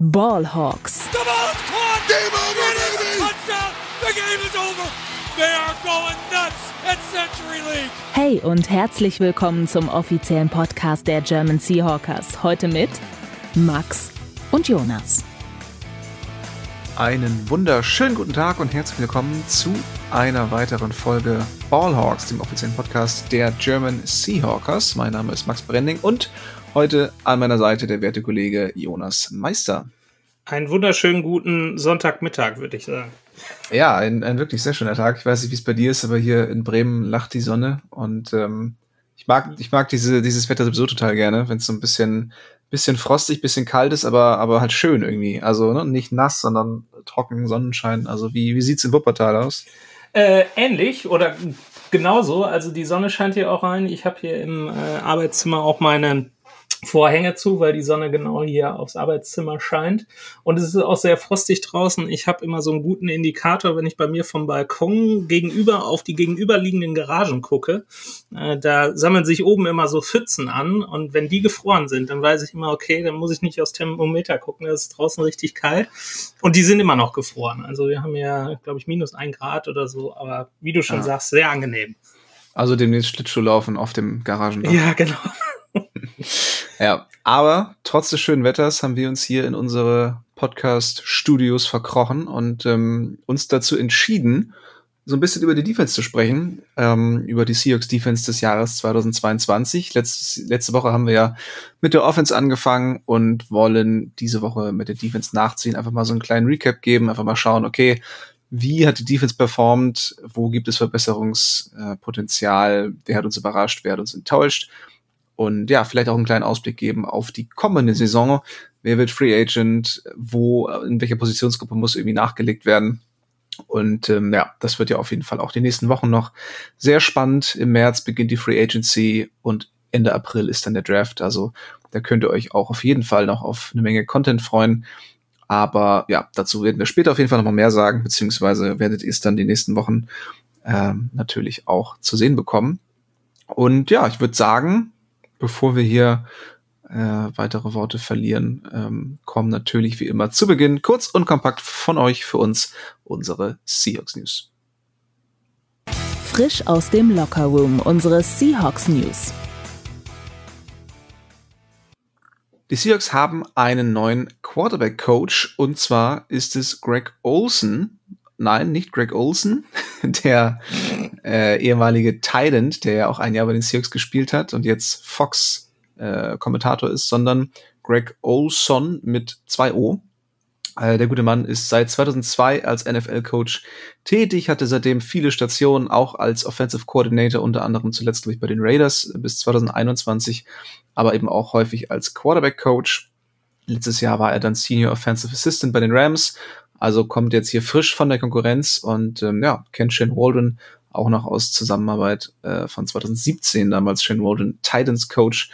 Ballhawks. The ball is caught. Game over, baby. Touchdown. The game is over. They are going nuts at Century League. Hey und herzlich willkommen zum offiziellen Podcast der German Seahawkers. Heute mit Max und Jonas. Einen wunderschönen guten Tag und herzlich willkommen zu einer weiteren Folge Ballhawks, dem offiziellen Podcast der German Seahawkers. Mein Name ist Max Brending und heute an meiner Seite der werte Kollege Jonas Meister. Einen wunderschönen guten Sonntagmittag, würde ich sagen. Ja, ein, ein wirklich sehr schöner Tag. Ich weiß nicht, wie es bei dir ist, aber hier in Bremen lacht die Sonne und ähm, ich mag, ich mag diese, dieses Wetter sowieso total gerne, wenn es so ein bisschen bisschen frostig, bisschen kalt ist, aber, aber halt schön irgendwie. Also ne, nicht nass, sondern trocken, Sonnenschein. Also wie, wie sieht's in Wuppertal aus? Äh, ähnlich oder genauso. Also die Sonne scheint hier auch rein. Ich habe hier im äh, Arbeitszimmer auch meine Vorhänge zu, weil die Sonne genau hier aufs Arbeitszimmer scheint. Und es ist auch sehr frostig draußen. Ich habe immer so einen guten Indikator, wenn ich bei mir vom Balkon gegenüber auf die gegenüberliegenden Garagen gucke. Äh, da sammeln sich oben immer so Pfützen an. Und wenn die gefroren sind, dann weiß ich immer, okay, dann muss ich nicht aufs Thermometer gucken. Es ist draußen richtig kalt. Und die sind immer noch gefroren. Also wir haben ja, glaube ich, minus ein Grad oder so. Aber wie du schon ja. sagst, sehr angenehm. Also demnächst Schlittschuh laufen auf dem Garagendach. Ja, genau. Ja, aber trotz des schönen Wetters haben wir uns hier in unsere Podcast-Studios verkrochen und ähm, uns dazu entschieden, so ein bisschen über die Defense zu sprechen, ähm, über die Seahawks Defense des Jahres 2022. Letztes, letzte Woche haben wir ja mit der Offense angefangen und wollen diese Woche mit der Defense nachziehen, einfach mal so einen kleinen Recap geben, einfach mal schauen, okay, wie hat die Defense performt, wo gibt es Verbesserungspotenzial, wer hat uns überrascht, wer hat uns enttäuscht und ja, vielleicht auch einen kleinen Ausblick geben auf die kommende Saison. Wer wird Free Agent? Wo, in welcher Positionsgruppe muss irgendwie nachgelegt werden? Und ähm, ja, das wird ja auf jeden Fall auch die nächsten Wochen noch sehr spannend. Im März beginnt die Free Agency und Ende April ist dann der Draft. Also da könnt ihr euch auch auf jeden Fall noch auf eine Menge Content freuen. Aber ja, dazu werden wir später auf jeden Fall noch mal mehr sagen, beziehungsweise werdet ihr es dann die nächsten Wochen ähm, natürlich auch zu sehen bekommen. Und ja, ich würde sagen, bevor wir hier äh, weitere Worte verlieren, ähm, kommen natürlich wie immer zu Beginn kurz und kompakt von euch für uns unsere Seahawks News. Frisch aus dem Locker Room unsere Seahawks News. Die Seahawks haben einen neuen Quarterback Coach und zwar ist es Greg Olson. Nein, nicht Greg Olson, der äh, ehemalige Tident, der ja auch ein Jahr bei den Seahawks gespielt hat und jetzt Fox äh, Kommentator ist, sondern Greg Olson mit zwei O. Äh, der gute Mann ist seit 2002 als NFL-Coach tätig, hatte seitdem viele Stationen, auch als Offensive Coordinator, unter anderem zuletzt ich, bei den Raiders bis 2021, aber eben auch häufig als Quarterback-Coach. Letztes Jahr war er dann Senior Offensive Assistant bei den Rams, also kommt jetzt hier frisch von der Konkurrenz und ähm, ja, kennt Shane Waldron auch noch aus Zusammenarbeit äh, von 2017, damals Shane Waldron Titans Coach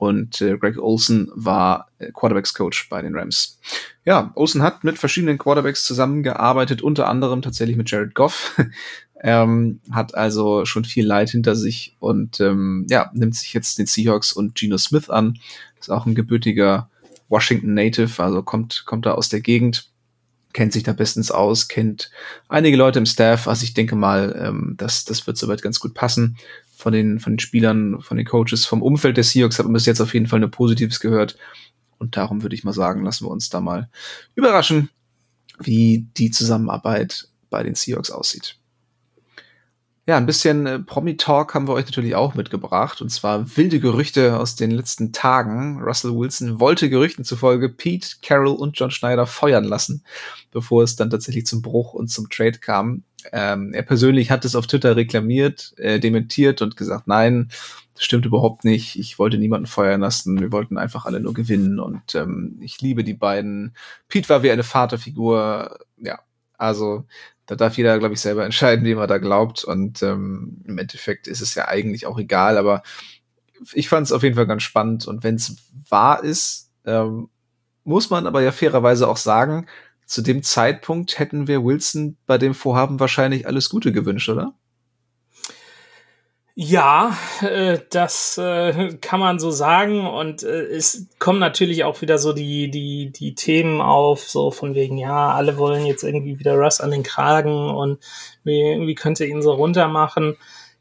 und äh, Greg Olson war äh, Quarterbacks Coach bei den Rams. Ja, Olson hat mit verschiedenen Quarterbacks zusammengearbeitet, unter anderem tatsächlich mit Jared Goff. ähm, hat also schon viel Leid hinter sich und ähm, ja, nimmt sich jetzt den Seahawks und Geno Smith an. Ist auch ein gebürtiger Washington Native, also kommt, kommt da aus der Gegend kennt sich da bestens aus, kennt einige Leute im Staff. Also ich denke mal, ähm, das, das wird soweit ganz gut passen. Von den, von den Spielern, von den Coaches, vom Umfeld der Seahawks hat man bis jetzt auf jeden Fall nur Positives gehört. Und darum würde ich mal sagen, lassen wir uns da mal überraschen, wie die Zusammenarbeit bei den Seahawks aussieht. Ja, ein bisschen äh, Promi-Talk haben wir euch natürlich auch mitgebracht. Und zwar wilde Gerüchte aus den letzten Tagen. Russell Wilson wollte Gerüchten zufolge Pete, Carroll und John Schneider feuern lassen, bevor es dann tatsächlich zum Bruch und zum Trade kam. Ähm, er persönlich hat es auf Twitter reklamiert, äh, dementiert und gesagt, nein, das stimmt überhaupt nicht. Ich wollte niemanden feuern lassen. Wir wollten einfach alle nur gewinnen und ähm, ich liebe die beiden. Pete war wie eine Vaterfigur. Ja, also da darf jeder, glaube ich, selber entscheiden, wie man da glaubt. Und ähm, im Endeffekt ist es ja eigentlich auch egal, aber ich fand es auf jeden Fall ganz spannend. Und wenn es wahr ist, ähm, muss man aber ja fairerweise auch sagen, zu dem Zeitpunkt hätten wir Wilson bei dem Vorhaben wahrscheinlich alles Gute gewünscht, oder? Ja, äh, das äh, kann man so sagen und äh, es kommen natürlich auch wieder so die die die Themen auf, so von wegen ja, alle wollen jetzt irgendwie wieder Russ an den Kragen und wie, wie könnte ihn so runter machen?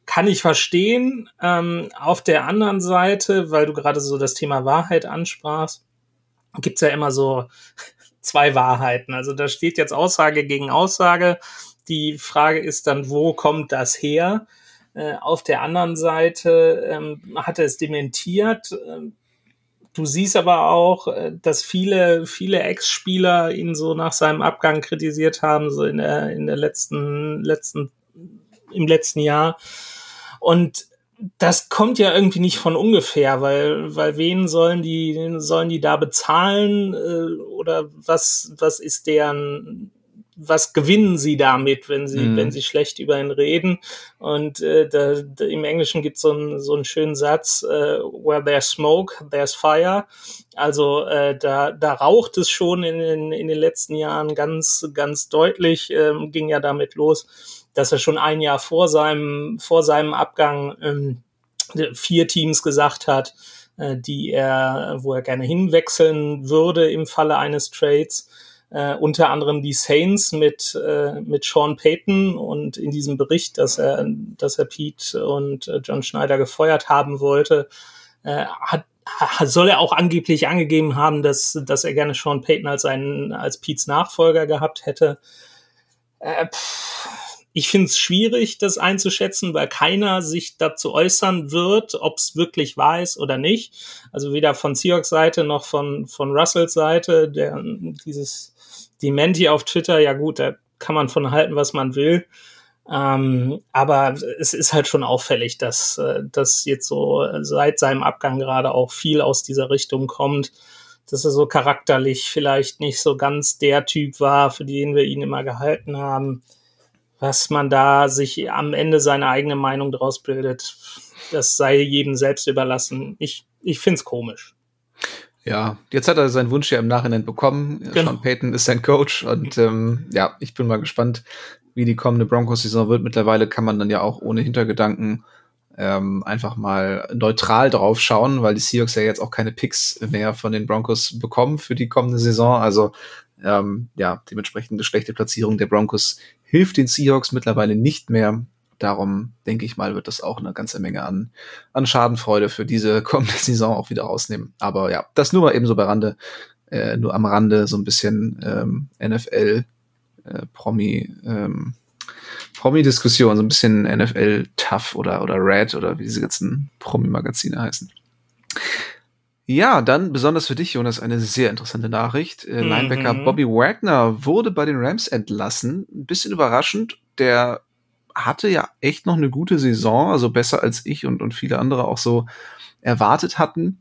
Kann ich verstehen. Ähm, auf der anderen Seite, weil du gerade so das Thema Wahrheit ansprachst, gibt's ja immer so zwei Wahrheiten. Also da steht jetzt Aussage gegen Aussage. Die Frage ist dann, wo kommt das her? Äh, auf der anderen Seite ähm, hat er es dementiert. Ähm, du siehst aber auch, äh, dass viele, viele Ex-Spieler ihn so nach seinem Abgang kritisiert haben, so in der, in der letzten, letzten, im letzten Jahr. Und das kommt ja irgendwie nicht von ungefähr, weil, weil wen sollen die, sollen die da bezahlen äh, oder was, was ist deren, was gewinnen sie damit, wenn sie, mhm. wenn sie schlecht über ihn reden? Und äh, da, da, im Englischen gibt es so, ein, so einen schönen Satz, äh, where there's smoke, there's fire. Also äh, da, da raucht es schon in, in, in den letzten Jahren ganz, ganz deutlich, ähm, ging ja damit los, dass er schon ein Jahr vor seinem, vor seinem Abgang ähm, vier Teams gesagt hat, äh, die er, wo er gerne hinwechseln würde im Falle eines Trades äh, unter anderem die Saints mit, äh, mit Sean Payton und in diesem Bericht, dass er, dass er Pete und äh, John Schneider gefeuert haben wollte, äh, hat, soll er auch angeblich angegeben haben, dass, dass er gerne Sean Payton als einen, als Pete's Nachfolger gehabt hätte. Äh, ich finde es schwierig, das einzuschätzen, weil keiner sich dazu äußern wird, ob es wirklich wahr ist oder nicht. Also weder von Seahawks Seite noch von, von Russells Seite, der dieses Dementi auf Twitter, ja gut, da kann man von halten, was man will. Ähm, aber es ist halt schon auffällig, dass, äh, dass jetzt so seit seinem Abgang gerade auch viel aus dieser Richtung kommt, dass er so charakterlich vielleicht nicht so ganz der Typ war, für den wir ihn immer gehalten haben. Was man da sich am Ende seine eigene Meinung draus bildet, das sei jedem selbst überlassen. Ich, ich find's komisch. Ja, jetzt hat er seinen Wunsch ja im Nachhinein bekommen. Genau. Sean Payton ist sein Coach und ähm, ja, ich bin mal gespannt, wie die kommende Broncos-Saison wird. Mittlerweile kann man dann ja auch ohne Hintergedanken ähm, einfach mal neutral drauf schauen, weil die Seahawks ja jetzt auch keine Picks mehr von den Broncos bekommen für die kommende Saison. Also ähm, ja, dementsprechend eine schlechte Platzierung der Broncos hilft den Seahawks mittlerweile nicht mehr. Darum denke ich mal, wird das auch eine ganze Menge an, an Schadenfreude für diese kommende Saison auch wieder rausnehmen. Aber ja, das nur mal eben so bei Rande, äh, nur am Rande so ein bisschen ähm, NFL äh, Promi ähm, Promi-Diskussion, so ein bisschen NFL Tough oder oder Red oder wie diese ganzen Promi-Magazine heißen. Ja, dann besonders für dich, Jonas, eine sehr interessante Nachricht. Äh, mhm. Linebacker Bobby Wagner wurde bei den Rams entlassen. Ein bisschen überraschend. Der hatte ja echt noch eine gute Saison, also besser als ich und, und viele andere auch so erwartet hatten.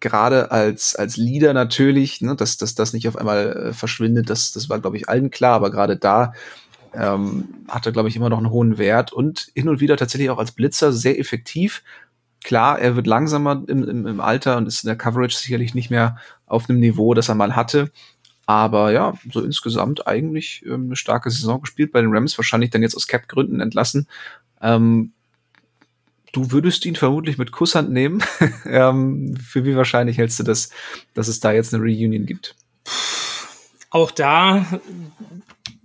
Gerade als, als Leader natürlich, ne, dass, dass das nicht auf einmal äh, verschwindet, das, das war, glaube ich, allen klar, aber gerade da ähm, hat er, glaube ich, immer noch einen hohen Wert und hin und wieder tatsächlich auch als Blitzer sehr effektiv. Klar, er wird langsamer im, im, im Alter und ist in der Coverage sicherlich nicht mehr auf einem Niveau, das er mal hatte. Aber ja, so insgesamt eigentlich ähm, eine starke Saison gespielt bei den Rams, wahrscheinlich dann jetzt aus Cap-Gründen entlassen. Ähm, du würdest ihn vermutlich mit Kusshand nehmen. ähm, für wie wahrscheinlich hältst du das, dass es da jetzt eine Reunion gibt? Auch da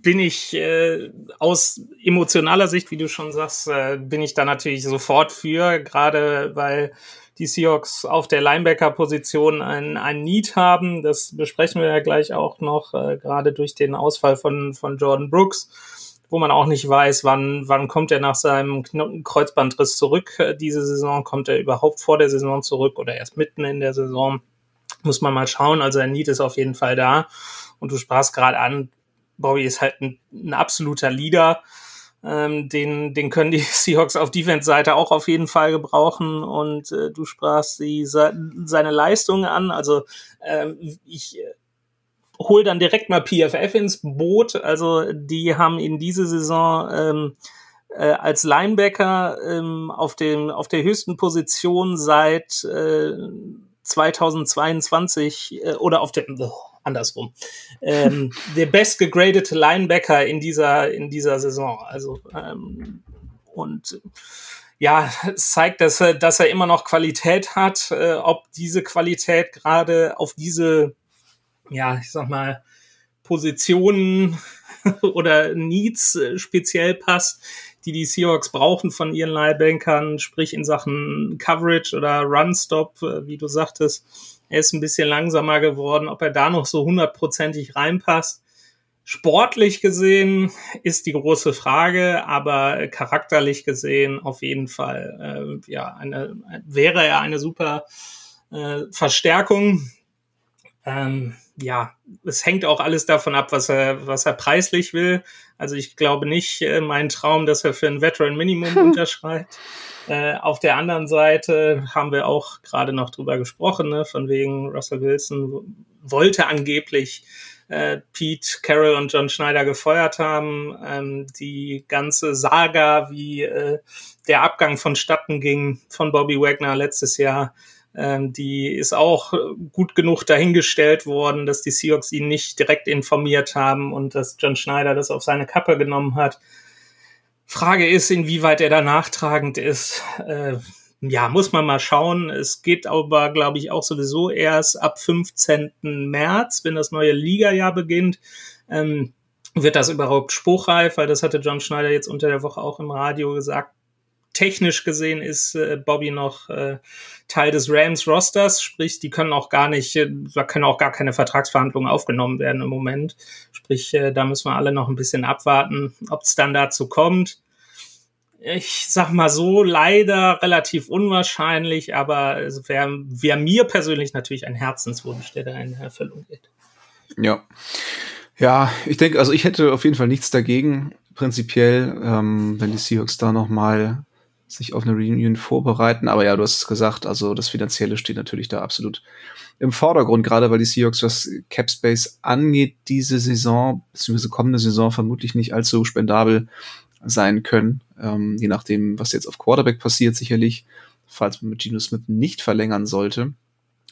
bin ich äh, aus emotionaler Sicht, wie du schon sagst, äh, bin ich da natürlich sofort für, gerade weil die Seahawks auf der Linebacker-Position ein, ein Need haben. Das besprechen wir ja gleich auch noch, äh, gerade durch den Ausfall von, von Jordan Brooks, wo man auch nicht weiß, wann, wann kommt er nach seinem Kreuzbandriss zurück. Äh, diese Saison kommt er überhaupt vor der Saison zurück oder erst mitten in der Saison. Muss man mal schauen. Also ein Need ist auf jeden Fall da. Und du sprachst gerade an, Bobby ist halt ein, ein absoluter Leader ähm, den, den können die Seahawks auf Defense-Seite auch auf jeden Fall gebrauchen. Und äh, du sprachst die, seine Leistungen an. Also ähm, ich äh, hol dann direkt mal PFF ins Boot. Also die haben in diese Saison ähm, äh, als Linebacker ähm, auf, dem, auf der höchsten Position seit äh, 2022 äh, oder auf der oh, andersrum. Ähm, der best gegradete Linebacker in dieser, in dieser Saison. Also, ähm, und ja, es zeigt, dass er, dass er immer noch Qualität hat. Äh, ob diese Qualität gerade auf diese, ja, ich sag mal, Positionen oder Needs äh, speziell passt, die die Seahawks brauchen von ihren Leihbankern, sprich in Sachen Coverage oder Run-Stop, äh, wie du sagtest. Er ist ein bisschen langsamer geworden. Ob er da noch so hundertprozentig reinpasst, Sportlich gesehen ist die große Frage, aber charakterlich gesehen auf jeden Fall, äh, ja, eine, wäre er eine super äh, Verstärkung. Ähm, ja, es hängt auch alles davon ab, was er, was er preislich will. Also ich glaube nicht äh, mein Traum, dass er für ein Veteran Minimum unterschreibt. Äh, auf der anderen Seite haben wir auch gerade noch drüber gesprochen, ne, von wegen Russell Wilson wollte angeblich äh, Pete Carroll und John Schneider gefeuert haben. Ähm, die ganze Saga, wie äh, der Abgang vonstatten ging von Bobby Wagner letztes Jahr, ähm, die ist auch gut genug dahingestellt worden, dass die Seahawks ihn nicht direkt informiert haben und dass John Schneider das auf seine Kappe genommen hat. Frage ist, inwieweit er da nachtragend ist. Äh, ja, muss man mal schauen. Es geht aber, glaube ich, auch sowieso erst ab 15. März, wenn das neue Liga-Jahr beginnt. Ähm, wird das überhaupt spruchreif? Weil das hatte John Schneider jetzt unter der Woche auch im Radio gesagt. Technisch gesehen ist äh, Bobby noch äh, Teil des Rams-Rosters, sprich, die können auch gar nicht, äh, da können auch gar keine Vertragsverhandlungen aufgenommen werden im Moment. Sprich, äh, da müssen wir alle noch ein bisschen abwarten, ob es dann dazu kommt ich sag mal so, leider relativ unwahrscheinlich, aber es wäre wär mir persönlich natürlich ein Herzenswunsch, der da in Erfüllung geht. Ja. Ja, ich denke, also ich hätte auf jeden Fall nichts dagegen, prinzipiell, ähm, wenn die Seahawks da nochmal sich auf eine Reunion vorbereiten. Aber ja, du hast es gesagt, also das Finanzielle steht natürlich da absolut im Vordergrund, gerade weil die Seahawks, was Cap Space angeht, diese Saison, beziehungsweise kommende Saison vermutlich nicht allzu spendabel sein können, ähm, je nachdem, was jetzt auf Quarterback passiert, sicherlich. Falls man mit Geno Smith nicht verlängern sollte,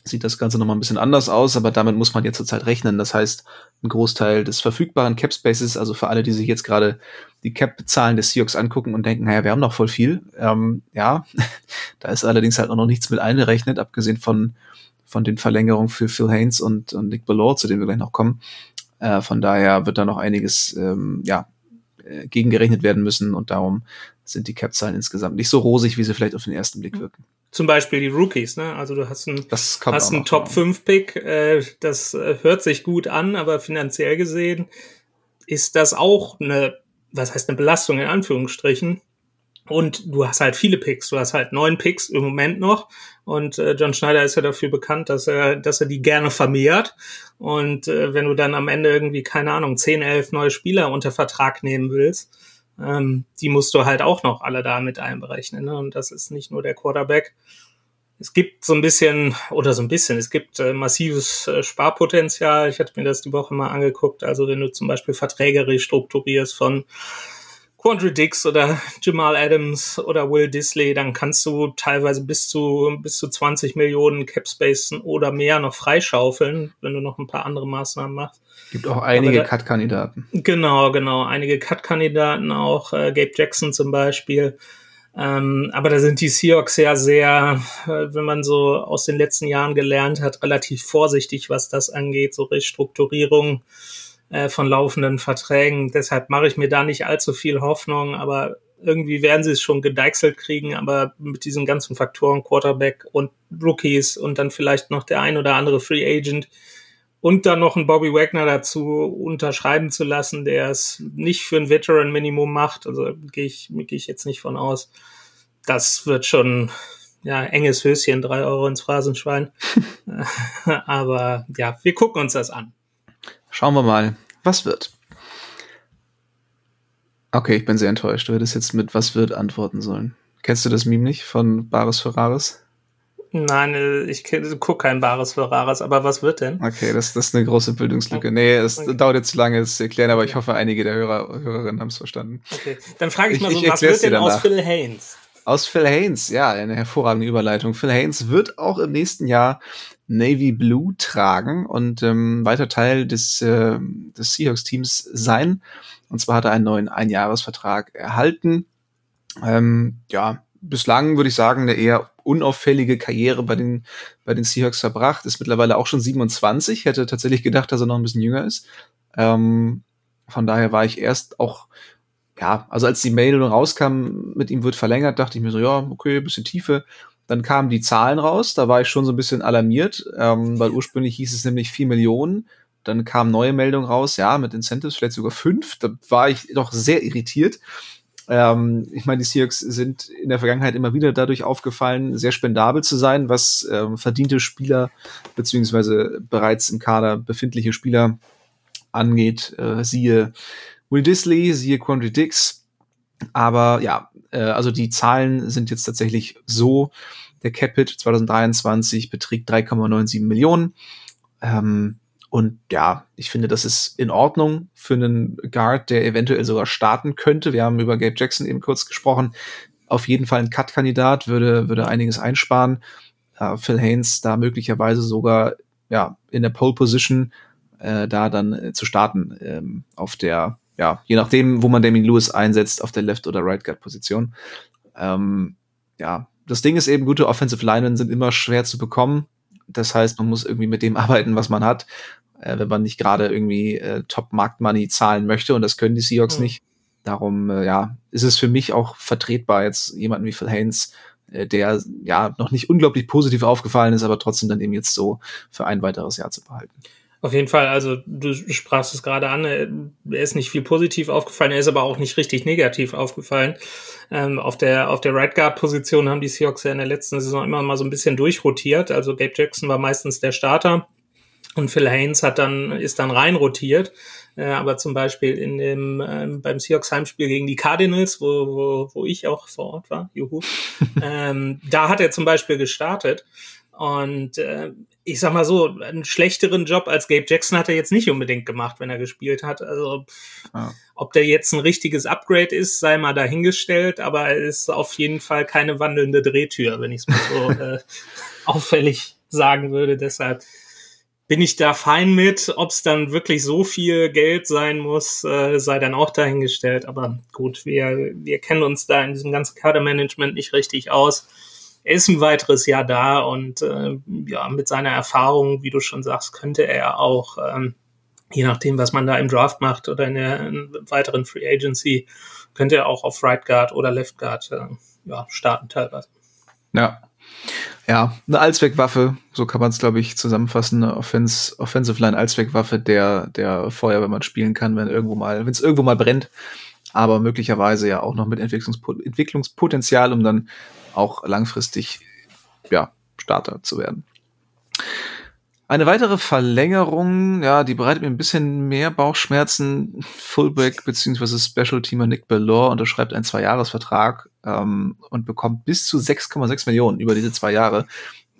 sieht das Ganze nochmal ein bisschen anders aus, aber damit muss man jetzt zurzeit rechnen. Das heißt, ein Großteil des verfügbaren Cap Spaces, also für alle, die sich jetzt gerade die Cap-Zahlen des Seahawks angucken und denken, naja, wir haben noch voll viel. Ähm, ja, da ist allerdings halt auch noch nichts mit eingerechnet, abgesehen von, von den Verlängerungen für Phil Haynes und, und Nick Ballard, zu denen wir gleich noch kommen. Äh, von daher wird da noch einiges, ähm, ja, äh, gegengerechnet werden müssen und darum sind die Cap-Zahlen insgesamt nicht so rosig, wie sie vielleicht auf den ersten Blick wirken. Zum Beispiel die Rookies, ne? Also du hast einen, hast einen Top-5-Pick, äh, das äh, hört sich gut an, aber finanziell gesehen ist das auch eine, was heißt eine Belastung in Anführungsstrichen, und du hast halt viele Picks. Du hast halt neun Picks im Moment noch. Und äh, John Schneider ist ja dafür bekannt, dass er, dass er die gerne vermehrt. Und äh, wenn du dann am Ende irgendwie, keine Ahnung, zehn, elf neue Spieler unter Vertrag nehmen willst, ähm, die musst du halt auch noch alle da mit einberechnen. Ne? Und das ist nicht nur der Quarterback. Es gibt so ein bisschen, oder so ein bisschen, es gibt äh, massives äh, Sparpotenzial. Ich hatte mir das die Woche mal angeguckt. Also wenn du zum Beispiel Verträge restrukturierst von Quandre Dix oder Jamal Adams oder Will Disley, dann kannst du teilweise bis zu, bis zu 20 Millionen Capspace oder mehr noch freischaufeln, wenn du noch ein paar andere Maßnahmen machst. Gibt auch einige Cut-Kandidaten. Genau, genau. Einige Cut-Kandidaten auch, äh, Gabe Jackson zum Beispiel. Ähm, aber da sind die Seahawks ja sehr, äh, wenn man so aus den letzten Jahren gelernt hat, relativ vorsichtig, was das angeht, so Restrukturierung äh, von laufenden Verträgen. Deshalb mache ich mir da nicht allzu viel Hoffnung, aber irgendwie werden sie es schon gedeichselt kriegen, aber mit diesen ganzen Faktoren, Quarterback und Rookies und dann vielleicht noch der ein oder andere Free Agent und dann noch einen Bobby Wagner dazu unterschreiben zu lassen, der es nicht für ein Veteran Minimum macht, also gehe ich, gehe ich jetzt nicht von aus. Das wird schon ja, enges Höschen, drei Euro ins Phrasenschwein. aber ja, wir gucken uns das an. Schauen wir mal, was wird. Okay, ich bin sehr enttäuscht. Du hättest jetzt mit was wird antworten sollen. Kennst du das Meme nicht von Baris Ferraris? Nein, äh, ich gucke kein Bares Ferraris, aber was wird denn? Okay, das, das ist eine große Bildungslücke. Nee, es okay. dauert jetzt zu lange, es zu erklären, aber ich hoffe, einige der Hörer, Hörerinnen haben es verstanden. Okay, dann frage ich mal so, ich was wird denn aus Phil Haynes? Aus Phil Haynes, ja, eine hervorragende Überleitung. Phil Haynes wird auch im nächsten Jahr Navy Blue tragen und ähm, weiter Teil des, äh, des Seahawks-Teams sein. Und zwar hat er einen neuen Einjahresvertrag erhalten. Ähm, ja, bislang würde ich sagen, eine eher unauffällige Karriere bei den, bei den Seahawks verbracht. Ist mittlerweile auch schon 27. Hätte tatsächlich gedacht, dass er noch ein bisschen jünger ist. Ähm, von daher war ich erst auch, ja, also als die Mail rauskam, mit ihm wird verlängert, dachte ich mir so, ja, okay, bisschen Tiefe. Dann kamen die Zahlen raus, da war ich schon so ein bisschen alarmiert, ähm, weil ursprünglich hieß es nämlich 4 Millionen. Dann kam neue Meldung raus, ja, mit Incentives vielleicht sogar 5. Da war ich doch sehr irritiert. Ähm, ich meine, die Seahawks sind in der Vergangenheit immer wieder dadurch aufgefallen, sehr spendabel zu sein, was ähm, verdiente Spieler beziehungsweise bereits im Kader befindliche Spieler angeht. Äh, siehe Will Disley, siehe Quandry Dix. Aber ja, äh, also die Zahlen sind jetzt tatsächlich so. Der Capit 2023 beträgt 3,97 Millionen. Ähm, und ja, ich finde, das ist in Ordnung für einen Guard, der eventuell sogar starten könnte. Wir haben über Gabe Jackson eben kurz gesprochen. Auf jeden Fall ein Cut-Kandidat, würde, würde einiges einsparen. Uh, Phil Haynes da möglicherweise sogar ja, in der Pole Position äh, da dann äh, zu starten ähm, auf der, ja, je nachdem, wo man Damien Lewis einsetzt, auf der Left- oder Right-Guard-Position. Ähm, ja, das Ding ist eben, gute Offensive Linemen sind immer schwer zu bekommen. Das heißt, man muss irgendwie mit dem arbeiten, was man hat, äh, wenn man nicht gerade irgendwie äh, Top-Markt-Money zahlen möchte. Und das können die Seahawks mhm. nicht. Darum, äh, ja, ist es für mich auch vertretbar, jetzt jemanden wie Phil Haynes, äh, der ja noch nicht unglaublich positiv aufgefallen ist, aber trotzdem dann eben jetzt so für ein weiteres Jahr zu behalten. Auf jeden Fall, also du sprachst es gerade an, er ist nicht viel positiv aufgefallen, er ist aber auch nicht richtig negativ aufgefallen. Ähm, auf der, auf der Right Guard Position haben die Seahawks ja in der letzten Saison immer mal so ein bisschen durchrotiert. Also Gabe Jackson war meistens der Starter und Phil Haynes hat dann, ist dann rein rotiert. Äh, aber zum Beispiel in dem, ähm, beim Seahawks Heimspiel gegen die Cardinals, wo, wo, wo ich auch vor Ort war, juhu, ähm, da hat er zum Beispiel gestartet. Und äh, ich sag mal so, einen schlechteren Job als Gabe Jackson hat er jetzt nicht unbedingt gemacht, wenn er gespielt hat. Also ja. ob der jetzt ein richtiges Upgrade ist, sei mal dahingestellt, aber er ist auf jeden Fall keine wandelnde Drehtür, wenn ich es mal so äh, auffällig sagen würde. Deshalb bin ich da fein mit. Ob es dann wirklich so viel Geld sein muss, äh, sei dann auch dahingestellt. Aber gut, wir, wir kennen uns da in diesem ganzen Kadermanagement nicht richtig aus er ist ein weiteres Jahr da und äh, ja, mit seiner Erfahrung, wie du schon sagst, könnte er auch, ähm, je nachdem, was man da im Draft macht oder in der in weiteren Free Agency, könnte er auch auf Right Guard oder Left Guard äh, ja, starten teilweise. Ja. Ja, eine Allzweckwaffe, so kann man es, glaube ich, zusammenfassen. Eine Offense, Offensive Line Allzweckwaffe, der, der Feuer, wenn man spielen kann, wenn irgendwo mal, wenn es irgendwo mal brennt, aber möglicherweise ja auch noch mit Entwicklungspotenzial, um dann auch langfristig ja, Starter zu werden. Eine weitere Verlängerung, ja, die bereitet mir ein bisschen mehr Bauchschmerzen. Fullback bzw. Special Teamer Nick Bellore unterschreibt einen Zweijahresvertrag ähm, und bekommt bis zu 6,6 Millionen über diese zwei Jahre.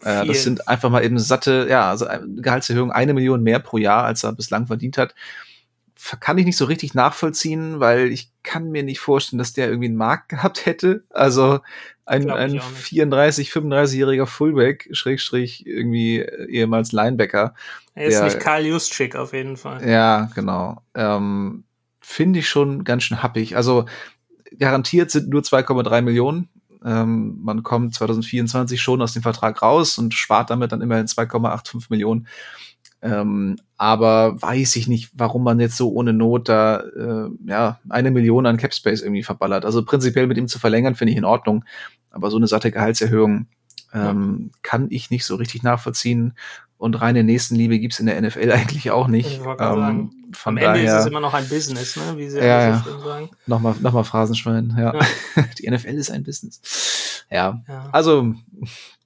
Äh, das sind einfach mal eben satte, ja, also Gehaltserhöhung eine Million mehr pro Jahr, als er bislang verdient hat kann ich nicht so richtig nachvollziehen, weil ich kann mir nicht vorstellen, dass der irgendwie einen Markt gehabt hätte. Also ein, ein 34, 35-jähriger Fullback, Schrägstrich, irgendwie ehemals Linebacker. Er ist der, nicht Karl Juszczyk auf jeden Fall. Ja, genau. Ähm, Finde ich schon ganz schön happig. Also garantiert sind nur 2,3 Millionen. Ähm, man kommt 2024 schon aus dem Vertrag raus und spart damit dann immerhin 2,85 Millionen. Ähm, aber weiß ich nicht, warum man jetzt so ohne Not da äh, ja eine Million an Capspace irgendwie verballert. Also prinzipiell mit ihm zu verlängern finde ich in Ordnung, aber so eine satte Gehaltserhöhung ähm, ja. kann ich nicht so richtig nachvollziehen. Und reine Nächstenliebe gibt's in der NFL eigentlich auch nicht. Ähm, von Am Ende daher, ist es immer noch ein Business, ne? wie sie ja, ja. sagen. Nochmal, nochmal Phrasenschwein, ja. ja. Die NFL ist ein Business. Ja, ja. also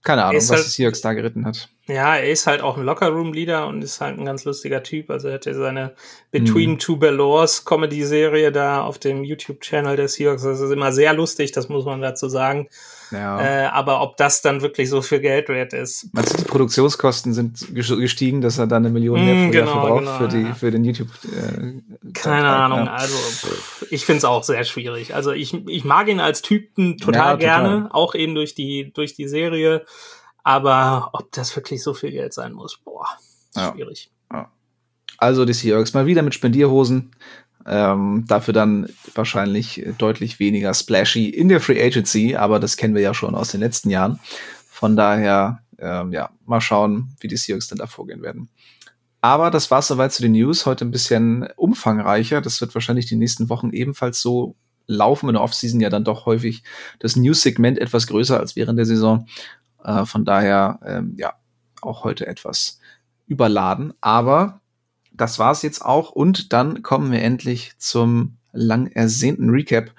keine Ahnung, was halt, die Seahawks da geritten hat. Ja, er ist halt auch ein Lockerroom-Leader und ist halt ein ganz lustiger Typ. Also er hat ja seine Between mm. Two Belores Comedy-Serie da auf dem YouTube-Channel der Seahawks. Das ist immer sehr lustig, das muss man dazu sagen. Ja. Äh, aber ob das dann wirklich so viel Geld wert ist. Meinst du, die Produktionskosten sind gestiegen, dass er da eine Million mehr pro genau, verbraucht genau, für, die, ja. für den YouTube? Äh, Keine Ahnung, ja. also ich finde es auch sehr schwierig. Also ich, ich mag ihn als Typen total, total gerne, auch eben durch die, durch die Serie. Aber ob das wirklich so viel Geld sein muss, boah, schwierig. Also die Seahawks mal wieder mit Spendierhosen. Ähm, dafür dann wahrscheinlich deutlich weniger splashy in der Free Agency, aber das kennen wir ja schon aus den letzten Jahren. Von daher, ähm, ja, mal schauen, wie die Seahawks dann da vorgehen werden. Aber das war soweit zu den News. Heute ein bisschen umfangreicher. Das wird wahrscheinlich die nächsten Wochen ebenfalls so laufen. In der Offseason ja dann doch häufig das News-Segment etwas größer als während der Saison. Äh, von daher, ähm, ja, auch heute etwas überladen. Aber das war's jetzt auch. Und dann kommen wir endlich zum lang ersehnten Recap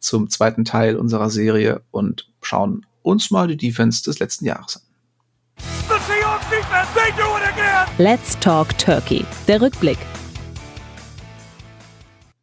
zum zweiten Teil unserer Serie und schauen uns mal die Defense des letzten Jahres an. Let's Talk Turkey. Der Rückblick.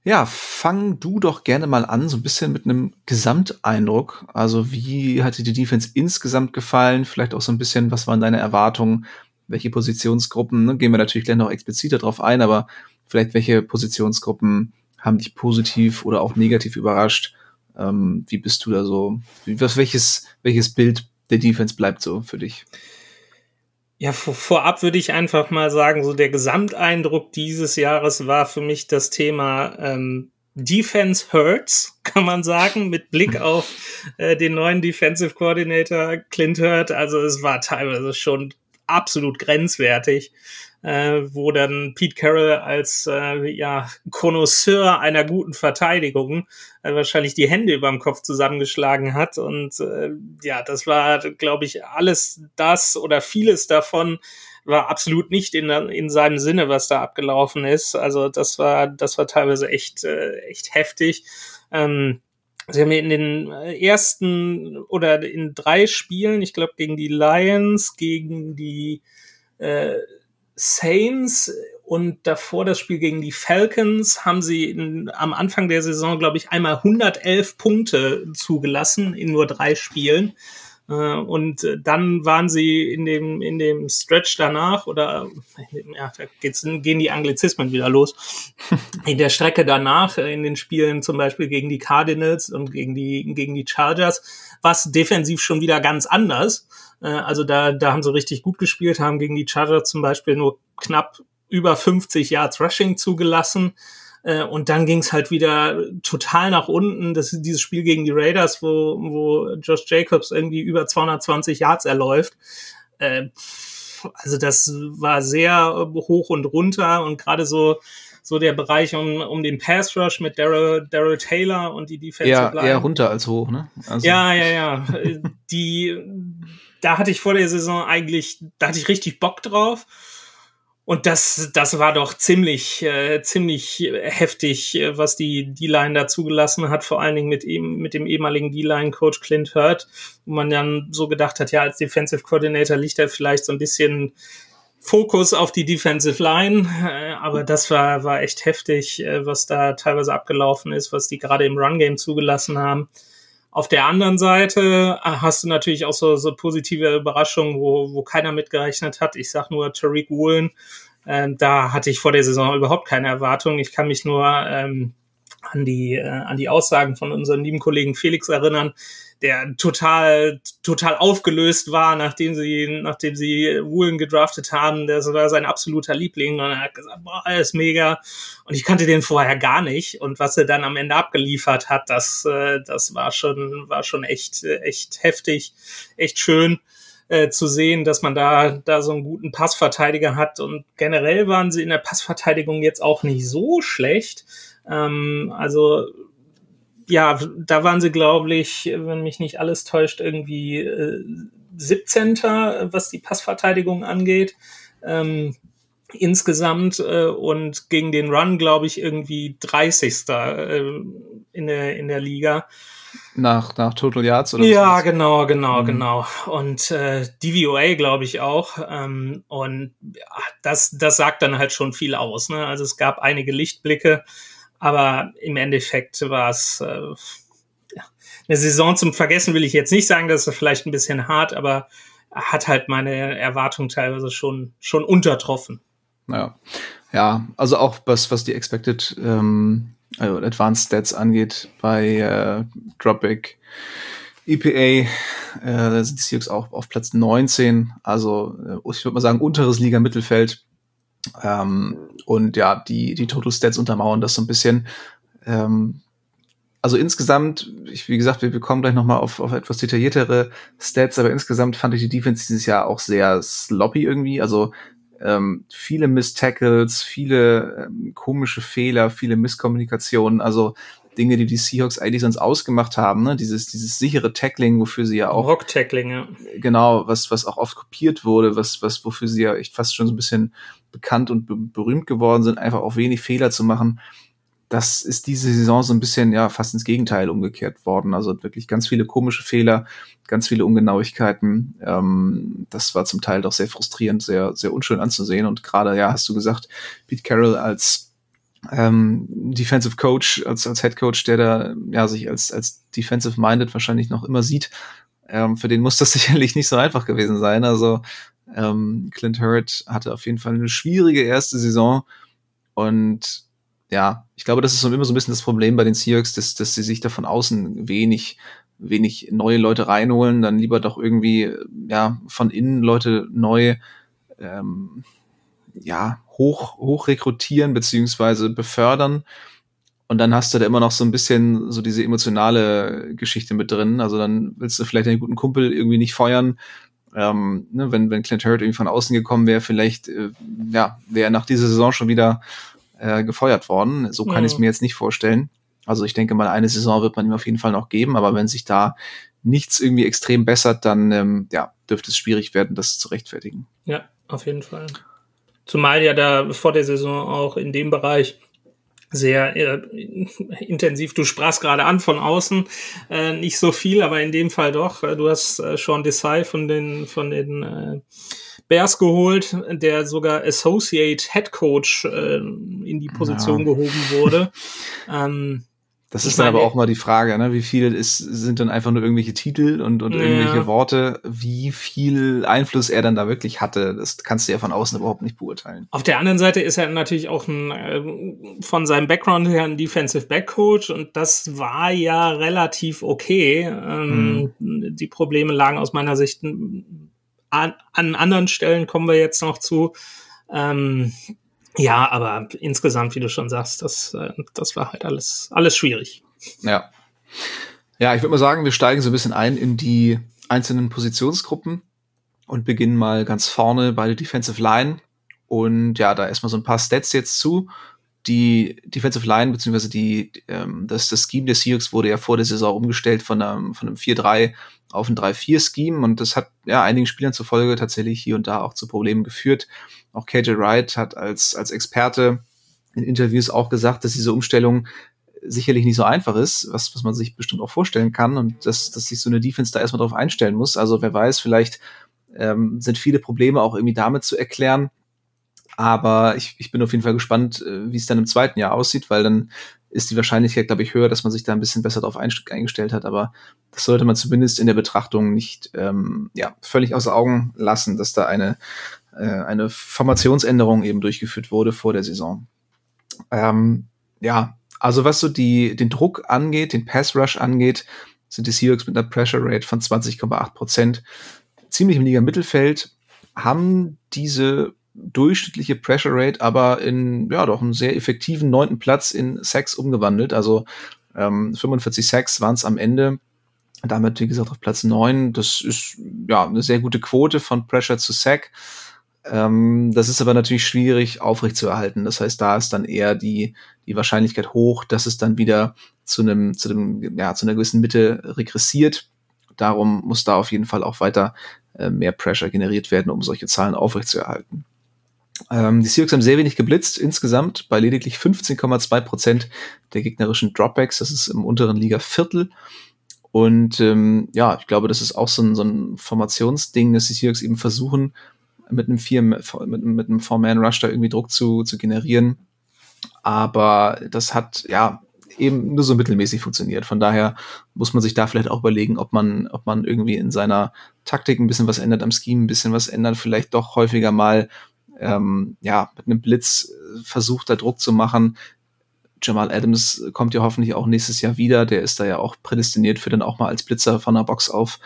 Ja, fang du doch gerne mal an, so ein bisschen mit einem Gesamteindruck. Also, wie hat dir die Defense insgesamt gefallen? Vielleicht auch so ein bisschen, was waren deine Erwartungen? Welche Positionsgruppen? Ne? Gehen wir natürlich gleich noch expliziter drauf ein, aber vielleicht welche Positionsgruppen haben dich positiv oder auch negativ überrascht? Ähm, wie bist du da so? Was, welches, welches Bild der Defense bleibt so für dich? Ja, vor, vorab würde ich einfach mal sagen, so der Gesamteindruck dieses Jahres war für mich das Thema ähm, Defense Hurts, kann man sagen, mit Blick auf äh, den neuen Defensive Coordinator Clint Hurt. Also es war teilweise schon absolut grenzwertig äh, wo dann Pete Carroll als äh, ja, Connoisseur einer guten Verteidigung äh, wahrscheinlich die Hände überm Kopf zusammengeschlagen hat. Und äh, ja, das war, glaube ich, alles das oder vieles davon war absolut nicht in, in seinem Sinne, was da abgelaufen ist. Also das war, das war teilweise echt, äh, echt heftig. Ähm, Sie haben in den ersten oder in drei Spielen, ich glaube gegen die Lions, gegen die äh, Saints und davor das Spiel gegen die Falcons haben sie in, am Anfang der Saison, glaube ich, einmal 111 Punkte zugelassen in nur drei Spielen. Äh, und dann waren sie in dem, in dem Stretch danach, oder ja, da geht's, gehen die Anglizismen wieder los. In der Strecke danach, in den Spielen zum Beispiel gegen die Cardinals und gegen die, gegen die Chargers, was defensiv schon wieder ganz anders. Äh, also da, da haben sie richtig gut gespielt, haben gegen die Chargers zum Beispiel nur knapp über 50 Yards Rushing zugelassen. Äh, und dann ging es halt wieder total nach unten. Das ist dieses Spiel gegen die Raiders, wo, wo Josh Jacobs irgendwie über 220 Yards erläuft. Äh, also das war sehr hoch und runter und gerade so so der Bereich um, um den Pass Rush mit Daryl, Daryl Taylor und die Defensive eher, Line. Eher runter als hoch, ne? Also. Ja, ja, ja. die, da hatte ich vor der Saison eigentlich, da hatte ich richtig Bock drauf. Und das, das war doch ziemlich, äh, ziemlich heftig, äh, was die D-Line da zugelassen hat, vor allen Dingen mit ihm, mit dem ehemaligen D-Line-Coach Clint Hurt, wo man dann so gedacht hat, ja, als Defensive Coordinator liegt er vielleicht so ein bisschen Fokus auf die Defensive Line, äh, aber das war, war echt heftig, äh, was da teilweise abgelaufen ist, was die gerade im Run-Game zugelassen haben. Auf der anderen Seite äh, hast du natürlich auch so, so positive Überraschungen, wo, wo keiner mitgerechnet hat. Ich sag nur Tariq Woolen. Ähm, da hatte ich vor der Saison überhaupt keine Erwartung. Ich kann mich nur ähm, an die, äh, an die Aussagen von unserem lieben Kollegen Felix erinnern, der total, total aufgelöst war, nachdem sie, nachdem sie Woolen gedraftet haben. Das war sein absoluter Liebling und er hat gesagt, boah, ist mega. Und ich kannte den vorher gar nicht. Und was er dann am Ende abgeliefert hat, das, äh, das war schon, war schon echt, echt heftig, echt schön. Äh, zu sehen, dass man da, da so einen guten Passverteidiger hat. Und generell waren sie in der Passverteidigung jetzt auch nicht so schlecht. Ähm, also ja, da waren sie, glaube ich, wenn mich nicht alles täuscht, irgendwie äh, 17. was die Passverteidigung angeht. Ähm, insgesamt äh, und gegen den Run, glaube ich, irgendwie 30. Äh, in, der, in der Liga. Nach, nach Total Yards oder Ja, was? genau, genau, mhm. genau. Und äh, DVOA, glaube ich, auch. Ähm, und ja, das, das sagt dann halt schon viel aus. Ne? Also es gab einige Lichtblicke. Aber im Endeffekt war es äh, eine Saison zum Vergessen, will ich jetzt nicht sagen, das ist vielleicht ein bisschen hart, aber hat halt meine Erwartung teilweise schon, schon untertroffen. Ja. ja, also auch was, was die Expected ähm, also Advanced Stats angeht bei äh, Dropback EPA, äh, da sind die Seahawks auch auf Platz 19, also äh, ich würde mal sagen unteres Liga-Mittelfeld Ähm, und ja, die, die Total Stats untermauern das so ein bisschen. Ähm, also insgesamt, ich, wie gesagt, wir, wir kommen gleich nochmal auf, auf etwas detailliertere Stats, aber insgesamt fand ich die Defense dieses Jahr auch sehr sloppy irgendwie. Also ähm, viele Miss-Tackles, viele ähm, komische Fehler, viele Misskommunikationen. Also Dinge, die die Seahawks eigentlich sonst ausgemacht haben, ne? dieses, dieses sichere Tackling, wofür sie ja auch. Rock-Tackling, ja. Genau, was, was auch oft kopiert wurde, was, was, wofür sie ja echt fast schon so ein bisschen bekannt und be berühmt geworden sind, einfach auch wenig Fehler zu machen. Das ist diese Saison so ein bisschen, ja, fast ins Gegenteil umgekehrt worden. Also wirklich ganz viele komische Fehler, ganz viele Ungenauigkeiten. Ähm, das war zum Teil doch sehr frustrierend, sehr, sehr unschön anzusehen. Und gerade, ja, hast du gesagt, Pete Carroll als ähm, Defensive Coach, als, als Head Coach, der da ja sich als, als Defensive Minded wahrscheinlich noch immer sieht, ähm, für den muss das sicherlich nicht so einfach gewesen sein. Also ähm, Clint Hurtt hatte auf jeden Fall eine schwierige erste Saison und ja, ich glaube, das ist immer so ein bisschen das Problem bei den Seahawks, dass, dass sie sich da von außen wenig, wenig neue Leute reinholen, dann lieber doch irgendwie, ja, von innen Leute neu, ähm, ja, hoch, hoch rekrutieren beziehungsweise befördern. Und dann hast du da immer noch so ein bisschen so diese emotionale Geschichte mit drin. Also dann willst du vielleicht einen guten Kumpel irgendwie nicht feuern. Ähm, ne, wenn, wenn Clint Hurt irgendwie von außen gekommen wäre, vielleicht, äh, ja, wäre er nach dieser Saison schon wieder äh, gefeuert worden. So kann mhm. ich es mir jetzt nicht vorstellen. Also ich denke mal, eine Saison wird man ihm auf jeden Fall noch geben, aber wenn sich da nichts irgendwie extrem bessert, dann ähm, ja, dürfte es schwierig werden, das zu rechtfertigen. Ja, auf jeden Fall. Zumal ja da vor der Saison auch in dem Bereich sehr äh, intensiv. Du sprachst gerade an von außen, äh, nicht so viel, aber in dem Fall doch. Du hast äh, Sean Desai von den von den äh, Bears geholt, der sogar Associate Head Coach äh, in die Position ja. gehoben wurde. ähm, das ist dann aber auch mal die Frage, ne? wie viel ist, sind dann einfach nur irgendwelche Titel und, und ja. irgendwelche Worte, wie viel Einfluss er dann da wirklich hatte, das kannst du ja von außen überhaupt nicht beurteilen. Auf der anderen Seite ist er natürlich auch ein, äh, von seinem Background her ein Defensive Back Coach und das war ja relativ okay. Ähm, mhm. Die Probleme lagen aus meiner Sicht an, an anderen Stellen, kommen wir jetzt noch zu. Ähm, ja, aber insgesamt, wie du schon sagst, das, äh, das war halt alles, alles schwierig. Ja. Ja, ich würde mal sagen, wir steigen so ein bisschen ein in die einzelnen Positionsgruppen und beginnen mal ganz vorne bei der Defensive Line. Und ja, da erstmal so ein paar Stats jetzt zu. Die Defensive Line, beziehungsweise die, ähm, das, das Scheme der Seahawks wurde ja vor der Saison umgestellt von einem, von einem 4-3 auf ein 3-4-Scheme und das hat ja einigen Spielern zufolge tatsächlich hier und da auch zu Problemen geführt. Auch KJ Wright hat als, als Experte in Interviews auch gesagt, dass diese Umstellung sicherlich nicht so einfach ist, was, was man sich bestimmt auch vorstellen kann und dass, dass sich so eine Defense da erstmal drauf einstellen muss. Also wer weiß, vielleicht ähm, sind viele Probleme auch irgendwie damit zu erklären. Aber ich, ich bin auf jeden Fall gespannt, äh, wie es dann im zweiten Jahr aussieht, weil dann ist die Wahrscheinlichkeit, glaube ich, höher, dass man sich da ein bisschen besser darauf eingestellt hat. Aber das sollte man zumindest in der Betrachtung nicht ähm, ja, völlig außer Augen lassen, dass da eine, äh, eine Formationsänderung eben durchgeführt wurde vor der Saison. Ähm, ja, also was so die, den Druck angeht, den Pass Rush angeht, sind die Seahawks mit einer Pressure Rate von 20,8 Prozent ziemlich im Liga Mittelfeld, haben diese durchschnittliche Pressure Rate aber in, ja, doch einen sehr effektiven neunten Platz in Sacks umgewandelt. Also ähm, 45 Sacks waren es am Ende. Damit, wie gesagt, auf Platz neun. Das ist ja eine sehr gute Quote von Pressure zu Sack. Ähm, das ist aber natürlich schwierig aufrechtzuerhalten. Das heißt, da ist dann eher die, die Wahrscheinlichkeit hoch, dass es dann wieder zu einem, zu einem, ja, zu einer gewissen Mitte regressiert. Darum muss da auf jeden Fall auch weiter äh, mehr Pressure generiert werden, um solche Zahlen aufrechtzuerhalten. Ähm, die Seahawks haben sehr wenig geblitzt insgesamt, bei lediglich 15,2 Prozent der gegnerischen Dropbacks. Das ist im unteren Liga Viertel. Und ähm, ja, ich glaube, das ist auch so ein, so ein Formationsding, dass die Seahawks eben versuchen, mit einem vier, mit, mit einem Four-Man-Rush da irgendwie Druck zu, zu generieren. Aber das hat ja eben nur so mittelmäßig funktioniert. Von daher muss man sich da vielleicht auch überlegen, ob man, ob man irgendwie in seiner Taktik ein bisschen was ändert, am Scheme ein bisschen was ändert, vielleicht doch häufiger mal ähm, ja, mit einem Blitz äh, versucht, da Druck zu machen. Jamal Adams kommt ja hoffentlich auch nächstes Jahr wieder. Der ist da ja auch prädestiniert für dann auch mal als Blitzer von der Box auf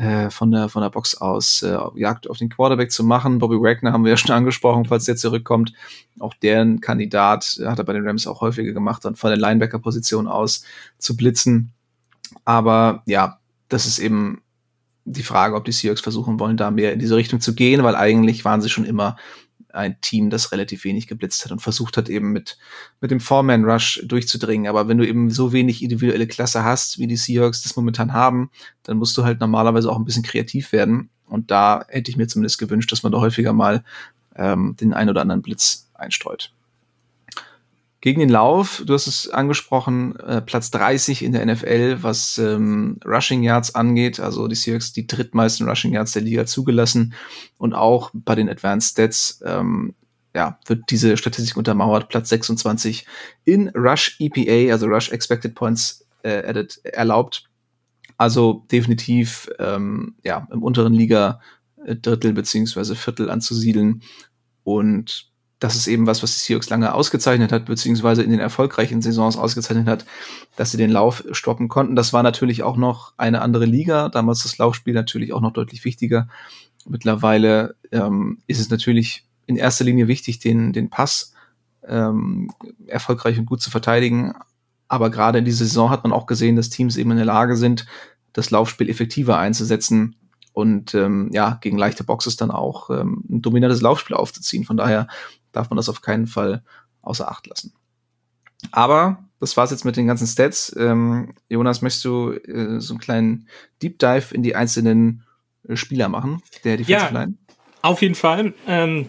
äh, von der von der Box aus äh, Jagd auf den Quarterback zu machen. Bobby Wagner haben wir ja schon angesprochen, falls der zurückkommt. Auch deren Kandidat hat er bei den Rams auch häufiger gemacht, dann von der Linebacker-Position aus zu blitzen. Aber ja, das ist eben die Frage, ob die Seahawks versuchen wollen, da mehr in diese Richtung zu gehen, weil eigentlich waren sie schon immer ein Team, das relativ wenig geblitzt hat und versucht hat, eben mit, mit dem Four-Man-Rush durchzudringen. Aber wenn du eben so wenig individuelle Klasse hast, wie die Seahawks das momentan haben, dann musst du halt normalerweise auch ein bisschen kreativ werden. Und da hätte ich mir zumindest gewünscht, dass man da häufiger mal ähm, den ein oder anderen Blitz einstreut. Gegen den Lauf, du hast es angesprochen, äh, Platz 30 in der NFL, was ähm, Rushing Yards angeht. Also die Seahawks die drittmeisten Rushing Yards der Liga zugelassen. Und auch bei den Advanced Stats ähm, ja, wird diese Statistik untermauert. Platz 26 in Rush EPA, also Rush Expected Points äh, added, erlaubt. Also definitiv ähm, ja, im unteren Liga äh, Drittel beziehungsweise Viertel anzusiedeln. Und das ist eben was, was die Seahawks lange ausgezeichnet hat, beziehungsweise in den erfolgreichen Saisons ausgezeichnet hat, dass sie den Lauf stoppen konnten. Das war natürlich auch noch eine andere Liga. Damals das Laufspiel natürlich auch noch deutlich wichtiger. Mittlerweile ähm, ist es natürlich in erster Linie wichtig, den, den Pass ähm, erfolgreich und gut zu verteidigen. Aber gerade in dieser Saison hat man auch gesehen, dass Teams eben in der Lage sind, das Laufspiel effektiver einzusetzen und ähm, ja, gegen leichte Boxes dann auch ähm, ein dominantes Laufspiel aufzuziehen. Von daher darf man das auf keinen Fall außer Acht lassen. Aber das war's jetzt mit den ganzen Stats. Ähm, Jonas, möchtest du äh, so einen kleinen Deep Dive in die einzelnen äh, Spieler machen, der Defensive ja, Line? Auf jeden Fall. Ähm,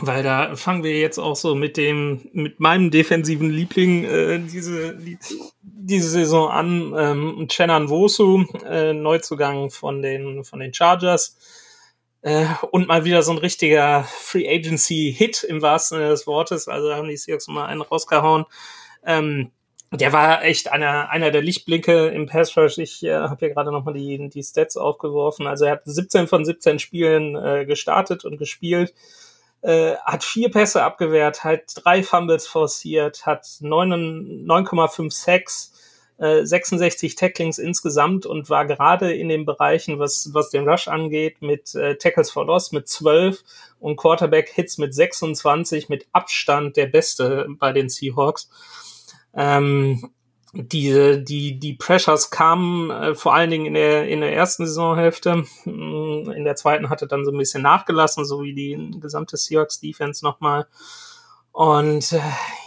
weil da fangen wir jetzt auch so mit dem, mit meinem defensiven Liebling äh, diese, die, diese Saison an. Ähm, Chenan Wosu, äh, Neuzugang von den, von den Chargers äh, und mal wieder so ein richtiger Free Agency Hit im wahrsten Sinne des Wortes. Also haben die Seahawks mal einen rausgehauen. Ähm, der war echt einer, einer der Lichtblicke im Pass Rush. Ich äh, habe hier gerade nochmal die, die Stats aufgeworfen. Also er hat 17 von 17 Spielen äh, gestartet und gespielt, äh, hat vier Pässe abgewehrt, hat drei Fumbles forciert, hat 9,5 Sacks, 66 äh, Tacklings insgesamt und war gerade in den Bereichen, was, was den Rush angeht, mit äh, Tackles for Loss mit 12 und Quarterback-Hits mit 26 mit Abstand der Beste bei den Seahawks. Ähm, die, die, die Pressures kamen äh, vor allen Dingen in der, in der ersten Saisonhälfte. Mm, in der zweiten hatte dann so ein bisschen nachgelassen, so wie die gesamte Seahawks Defense nochmal. Und äh,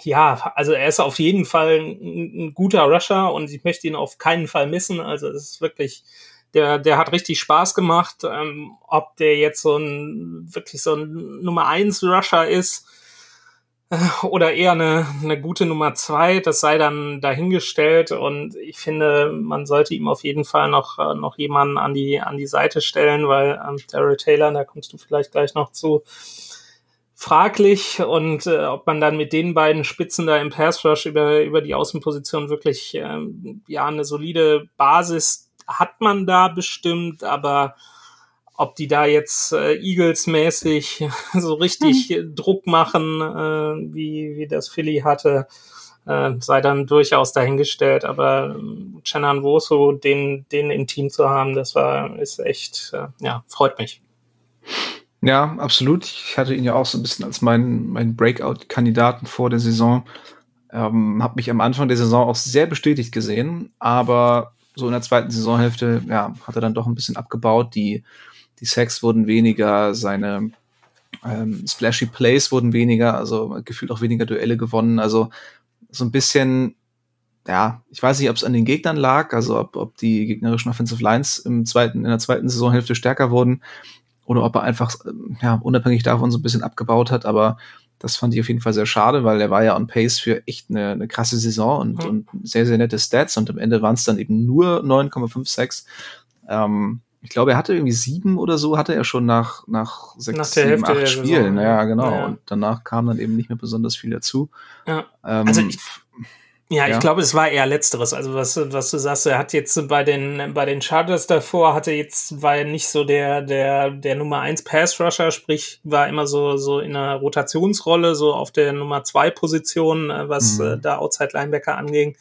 ja, also er ist auf jeden Fall ein, ein, guter Rusher und ich möchte ihn auf keinen Fall missen. Also es ist wirklich, der, der hat richtig Spaß gemacht. Ähm, ob der jetzt so ein wirklich so ein Nummer eins Rusher ist oder eher eine, eine gute Nummer zwei, das sei dann dahingestellt. Und ich finde, man sollte ihm auf jeden Fall noch, äh, noch jemanden an die, an die Seite stellen, weil ähm, Daryl Taylor, da kommst du vielleicht gleich noch zu, fraglich und äh, ob man dann mit den beiden Spitzen da im Pass Rush über, über die Außenposition wirklich ähm, ja eine solide Basis hat man da bestimmt, aber ob die da jetzt äh, Eagles-mäßig so richtig hm. Druck machen, äh, wie, wie das Philly hatte, äh, sei dann durchaus dahingestellt. Aber äh, Chenan Woso, den, den im Team zu haben, das war, ist echt, äh, ja, freut mich. Ja, absolut. Ich hatte ihn ja auch so ein bisschen als meinen mein Breakout-Kandidaten vor der Saison. Ähm, habe mich am Anfang der Saison auch sehr bestätigt gesehen, aber so in der zweiten Saisonhälfte, ja, hat er dann doch ein bisschen abgebaut. Die, die Sacks wurden weniger, seine ähm, Splashy Plays wurden weniger, also gefühlt auch weniger Duelle gewonnen. Also so ein bisschen, ja, ich weiß nicht, ob es an den Gegnern lag, also ob, ob die gegnerischen Offensive Lines im zweiten, in der zweiten Saisonhälfte stärker wurden oder ob er einfach ja, unabhängig davon so ein bisschen abgebaut hat. Aber das fand ich auf jeden Fall sehr schade, weil er war ja on pace für echt eine, eine krasse Saison und, mhm. und sehr, sehr nette Stats. Und am Ende waren es dann eben nur 9,56. Ähm, ich glaube, er hatte irgendwie sieben oder so, hatte er schon nach, nach sechs, nach sieben, acht Spielen. Ja, genau. Ja. Und danach kam dann eben nicht mehr besonders viel dazu. Ja. Ähm, also ich, ja, ja, ich glaube, es war eher letzteres. Also was, was du sagst, er hat jetzt bei den bei den Chargers davor hatte jetzt war er nicht so der der der Nummer eins Pass Rusher, sprich war immer so so in einer Rotationsrolle, so auf der Nummer zwei Position, äh, was mhm. äh, da Outside Linebacker anging.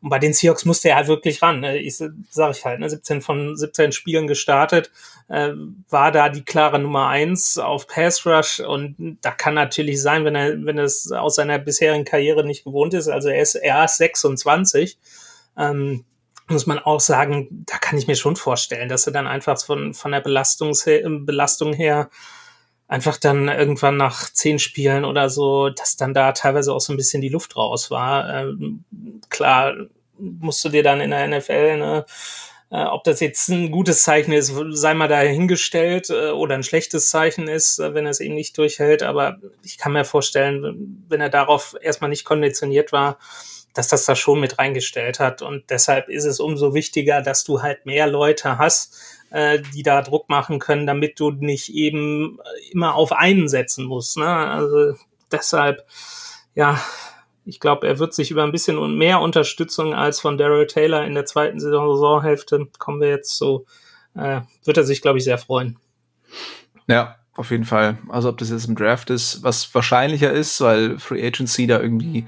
Und bei den Seahawks musste er halt wirklich ran. Ne? Ich sage ich halt, ne? 17 von 17 Spielen gestartet, äh, war da die klare Nummer eins auf Pass Rush und da kann natürlich sein, wenn er, wenn es aus seiner bisherigen Karriere nicht gewohnt ist. Also er ist, er ist 26. Ähm, muss man auch sagen, da kann ich mir schon vorstellen, dass er dann einfach von, von der Belastungs Belastung her einfach dann irgendwann nach zehn Spielen oder so, dass dann da teilweise auch so ein bisschen die Luft raus war. Ähm, klar, musst du dir dann in der NFL, ne, äh, ob das jetzt ein gutes Zeichen ist, sei mal dahingestellt äh, oder ein schlechtes Zeichen ist, äh, wenn er es eben nicht durchhält. Aber ich kann mir vorstellen, wenn er darauf erstmal nicht konditioniert war, dass das da schon mit reingestellt hat. Und deshalb ist es umso wichtiger, dass du halt mehr Leute hast, äh, die da Druck machen können, damit du nicht eben immer auf einen setzen musst. Ne? Also deshalb, ja, ich glaube, er wird sich über ein bisschen mehr Unterstützung als von Daryl Taylor in der zweiten Saisonhälfte, kommen wir jetzt so, äh, wird er sich, glaube ich, sehr freuen. Ja, auf jeden Fall. Also ob das jetzt im Draft ist, was wahrscheinlicher ist, weil Free Agency da irgendwie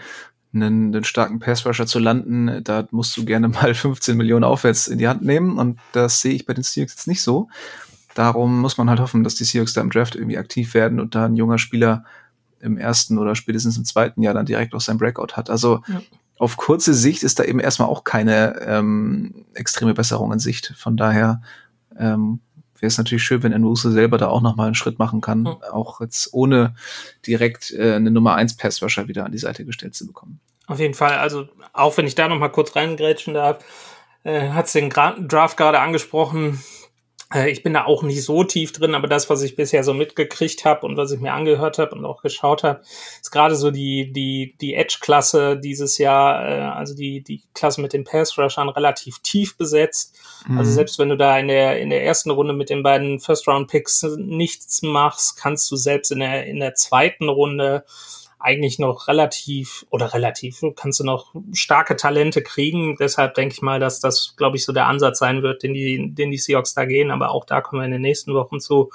einen, einen starken Passrusher zu landen, da musst du gerne mal 15 Millionen aufwärts in die Hand nehmen und das sehe ich bei den Seahawks jetzt nicht so. Darum muss man halt hoffen, dass die Seahawks da im Draft irgendwie aktiv werden und da ein junger Spieler im ersten oder spätestens im zweiten Jahr dann direkt auch sein Breakout hat. Also ja. auf kurze Sicht ist da eben erstmal auch keine ähm, extreme Besserung in Sicht. Von daher ähm, wäre es natürlich schön, wenn Enruso selber da auch nochmal einen Schritt machen kann, mhm. auch jetzt ohne direkt äh, eine Nummer 1 Passwasher wieder an die Seite gestellt zu bekommen. Auf jeden Fall, also auch wenn ich da nochmal kurz reingrätschen darf, äh, hat den Gra Draft gerade angesprochen, ich bin da auch nicht so tief drin, aber das, was ich bisher so mitgekriegt habe und was ich mir angehört habe und auch geschaut habe, ist gerade so die, die, die Edge-Klasse dieses Jahr, äh, also die, die Klasse mit den Pass-Rushern relativ tief besetzt. Mhm. Also selbst wenn du da in der, in der ersten Runde mit den beiden First-Round-Picks nichts machst, kannst du selbst in der, in der zweiten Runde eigentlich noch relativ oder relativ kannst du noch starke Talente kriegen. Deshalb denke ich mal, dass das, glaube ich, so der Ansatz sein wird, den die, den die Seahawks da gehen. Aber auch da kommen wir in den nächsten Wochen zu.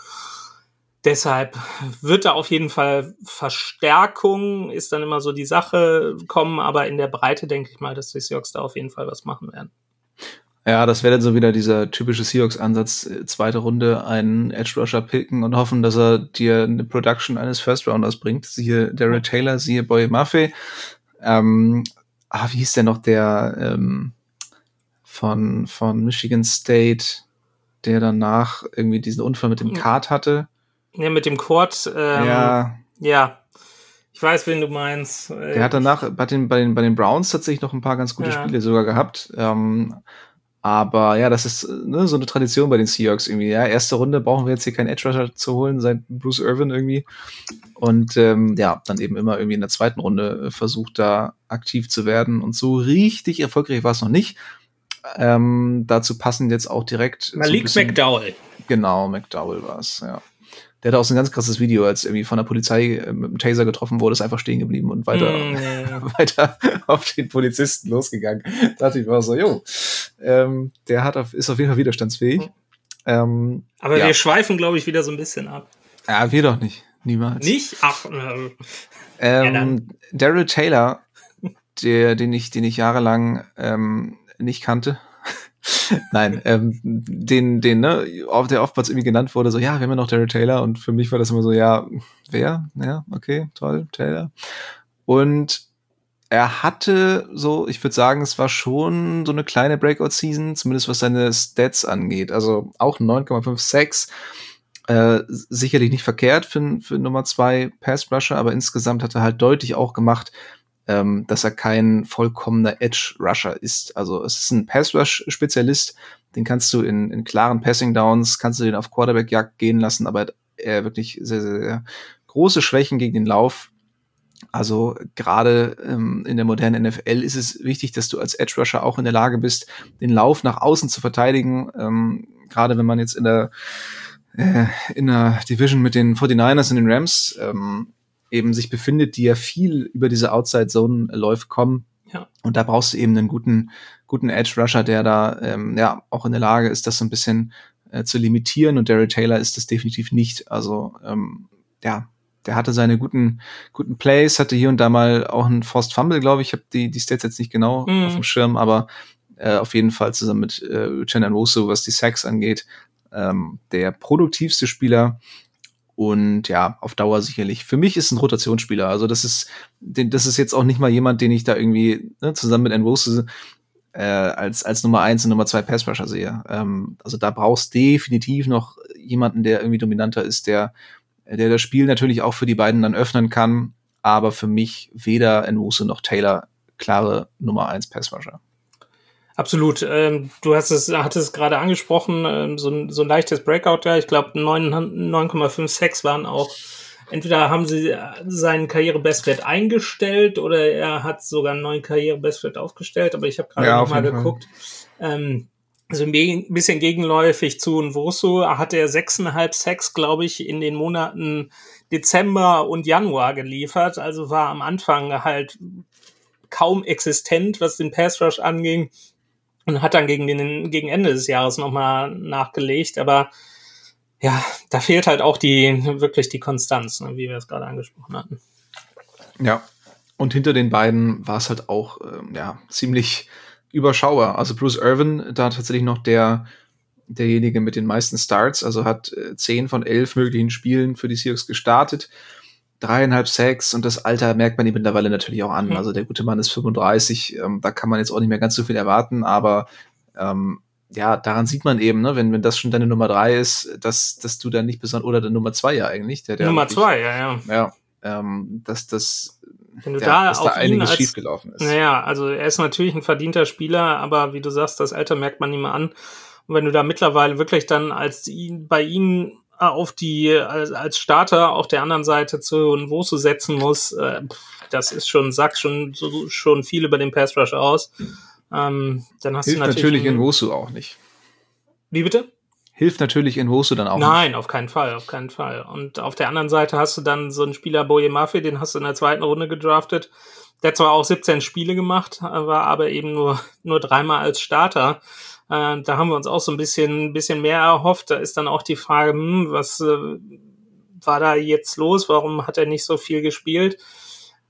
Deshalb wird da auf jeden Fall Verstärkung, ist dann immer so die Sache kommen, aber in der Breite denke ich mal, dass die Seahawks da auf jeden Fall was machen werden. Ja, das wäre dann so wieder dieser typische Seahawks-Ansatz, äh, zweite Runde einen Edge-Rusher picken und hoffen, dass er dir eine Production eines First-Rounders bringt. Siehe Daryl Taylor, siehe Boy Maffei. Ähm, ah, wie hieß der noch, der ähm, von, von Michigan State, der danach irgendwie diesen Unfall mit dem Kart hatte? Ja, mit dem Quad. Ähm, ja. Ja, ich weiß, wen du meinst. Der hat danach bei den, bei den, bei den Browns tatsächlich noch ein paar ganz gute ja. Spiele sogar gehabt. Ähm, aber ja, das ist ne, so eine Tradition bei den Seahawks irgendwie. Ja, erste Runde brauchen wir jetzt hier keinen Edge Rusher zu holen, seit Bruce Irvin irgendwie. Und ähm, ja, dann eben immer irgendwie in der zweiten Runde äh, versucht, da aktiv zu werden. Und so richtig erfolgreich war es noch nicht. Ähm, dazu passen jetzt auch direkt. Malik so McDowell. Genau, McDowell war es, ja. Der hat auch so ein ganz krasses Video, als irgendwie von der Polizei äh, mit dem Taser getroffen wurde, ist einfach stehen geblieben und weiter, mm, weiter auf den Polizisten losgegangen. Da dachte ich war so, jo, ähm, der hat auf, ist auf jeden Fall widerstandsfähig. Mhm. Ähm, Aber ja. wir schweifen, glaube ich, wieder so ein bisschen ab. Ja, wir doch nicht. Niemals. Nicht? Ach, äh, ähm, ja, Daryl Taylor, der, den ich, den ich jahrelang ähm, nicht kannte, Nein, ähm, den, den, ne, der oftmals irgendwie genannt wurde, so, ja, wir haben ja noch Daryl Taylor und für mich war das immer so, ja, wer? Ja, okay, toll, Taylor. Und er hatte so, ich würde sagen, es war schon so eine kleine Breakout-Season, zumindest was seine Stats angeht. Also auch 9,56. Äh, sicherlich nicht verkehrt für, für Nummer zwei Pass-Rusher, aber insgesamt hat er halt deutlich auch gemacht, ähm, dass er kein vollkommener Edge-Rusher ist. Also es ist ein Pass-Rush-Spezialist, den kannst du in, in klaren Passing-Downs, kannst du den auf Quarterback-Jagd gehen lassen, aber er wirklich sehr, sehr, sehr große Schwächen gegen den Lauf. Also gerade ähm, in der modernen NFL ist es wichtig, dass du als Edge Rusher auch in der Lage bist, den Lauf nach außen zu verteidigen. Ähm, gerade wenn man jetzt in der äh, in der Division mit den 49ers und den Rams ähm, eben sich befindet, die ja viel über diese Outside Zone läuft, kommen. Ja. Und da brauchst du eben einen guten, guten Edge Rusher, der da ähm, ja auch in der Lage ist, das so ein bisschen äh, zu limitieren. Und Daryl Taylor ist das definitiv nicht. Also ähm, ja, der hatte seine guten, guten Plays, hatte hier und da mal auch einen Forced Fumble, glaube ich. Ich habe die, die Stats jetzt nicht genau mhm. auf dem Schirm, aber äh, auf jeden Fall zusammen mit äh, Uchenna Nwosu, was die Sacks angeht, ähm, der produktivste Spieler und ja, auf Dauer sicherlich. Für mich ist ein Rotationsspieler. Also das ist, das ist jetzt auch nicht mal jemand, den ich da irgendwie ne, zusammen mit Nwosu äh, als, als Nummer eins und Nummer zwei Passrusher sehe. Ähm, also da brauchst definitiv noch jemanden, der irgendwie dominanter ist, der, der das Spiel natürlich auch für die beiden dann öffnen kann. Aber für mich weder Nwosu noch Taylor klare Nummer eins Passrusher. Absolut. Ähm, du hast es, hattest es gerade angesprochen, ähm, so, ein, so ein leichtes Breakout da. Ich glaube, 9,5 Sex waren auch. Entweder haben sie seinen Karrierebestwert eingestellt oder er hat sogar einen neuen Karrierebestwert aufgestellt, aber ich habe gerade ja, noch mal geguckt. Ähm, so ein bisschen gegenläufig zu Nwosu hatte er sechseinhalb Sex, glaube ich, in den Monaten Dezember und Januar geliefert. Also war am Anfang halt kaum existent, was den Pass Rush anging und hat dann gegen den gegen Ende des Jahres nochmal nachgelegt, aber ja, da fehlt halt auch die wirklich die Konstanz, ne, wie wir es gerade angesprochen hatten. Ja, und hinter den beiden war es halt auch ähm, ja ziemlich überschaubar. Also Bruce Irvin da tatsächlich noch der derjenige mit den meisten Starts, also hat äh, zehn von elf möglichen Spielen für die Seahawks gestartet dreieinhalb Sacks und das Alter merkt man ihm mittlerweile natürlich auch an. Mhm. Also der gute Mann ist 35, ähm, da kann man jetzt auch nicht mehr ganz so viel erwarten, aber ähm, ja, daran sieht man eben, ne, wenn, wenn das schon deine Nummer drei ist, dass, dass du dann nicht besonders, oder der Nummer zwei ja eigentlich. Der, der Nummer wirklich, zwei, ja, ja. Ja, ähm, dass das wenn du der, da dass da einiges als, schiefgelaufen ist. Naja, also er ist natürlich ein verdienter Spieler, aber wie du sagst, das Alter merkt man ihm an. Und wenn du da mittlerweile wirklich dann als ihn, bei ihm auf die als, als Starter auf der anderen Seite zu Nwosu setzen muss, äh, das ist schon sagt schon so, schon viel über den Pass Rush aus. Ähm, dann hast Hilft du natürlich, natürlich in Wosu auch nicht. Wie bitte? Hilft natürlich in Wosu dann auch Nein, nicht. auf keinen Fall, auf keinen Fall. Und auf der anderen Seite hast du dann so einen Spieler Boye Mafia, den hast du in der zweiten Runde gedraftet. Der hat zwar auch 17 Spiele gemacht, war aber eben nur, nur dreimal als Starter. Äh, da haben wir uns auch so ein bisschen, bisschen mehr erhofft. Da ist dann auch die Frage, hm, was äh, war da jetzt los? Warum hat er nicht so viel gespielt?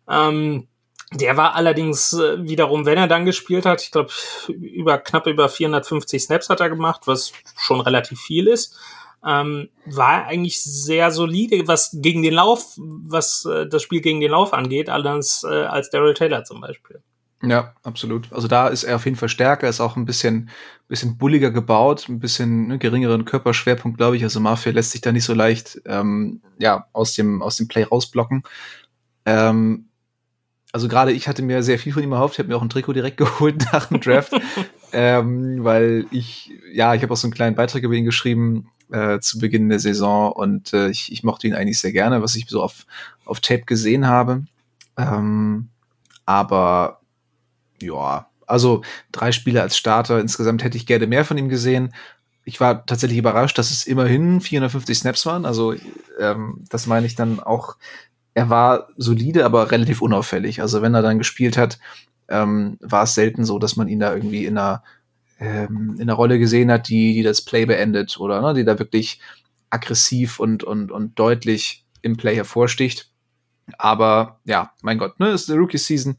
Ähm, der war allerdings äh, wiederum, wenn er dann gespielt hat, ich glaube, über knapp über 450 Snaps hat er gemacht, was schon relativ viel ist. Ähm, war eigentlich sehr solide, was gegen den Lauf, was äh, das Spiel gegen den Lauf angeht, allerdings äh, als Daryl Taylor zum Beispiel. Ja, absolut. Also da ist er auf jeden Fall stärker, ist auch ein bisschen, bisschen bulliger gebaut, ein bisschen ne, geringeren Körperschwerpunkt, glaube ich. Also Mafia lässt sich da nicht so leicht ähm, ja, aus, dem, aus dem Play rausblocken. Ähm, also gerade ich hatte mir sehr viel von ihm erhofft. Ich habe mir auch ein Trikot direkt geholt nach dem Draft, ähm, weil ich, ja, ich habe auch so einen kleinen Beitrag über ihn geschrieben äh, zu Beginn der Saison und äh, ich, ich mochte ihn eigentlich sehr gerne, was ich so auf, auf Tape gesehen habe. Ähm, aber ja, also drei Spiele als Starter. Insgesamt hätte ich gerne mehr von ihm gesehen. Ich war tatsächlich überrascht, dass es immerhin 450 Snaps waren. Also ähm, das meine ich dann auch. Er war solide, aber relativ unauffällig. Also wenn er dann gespielt hat, ähm, war es selten so, dass man ihn da irgendwie in einer ähm, in einer Rolle gesehen hat, die die das Play beendet oder ne, die da wirklich aggressiv und und und deutlich im Play hervorsticht. Aber ja, mein Gott, ne, ist eine Rookie-Season.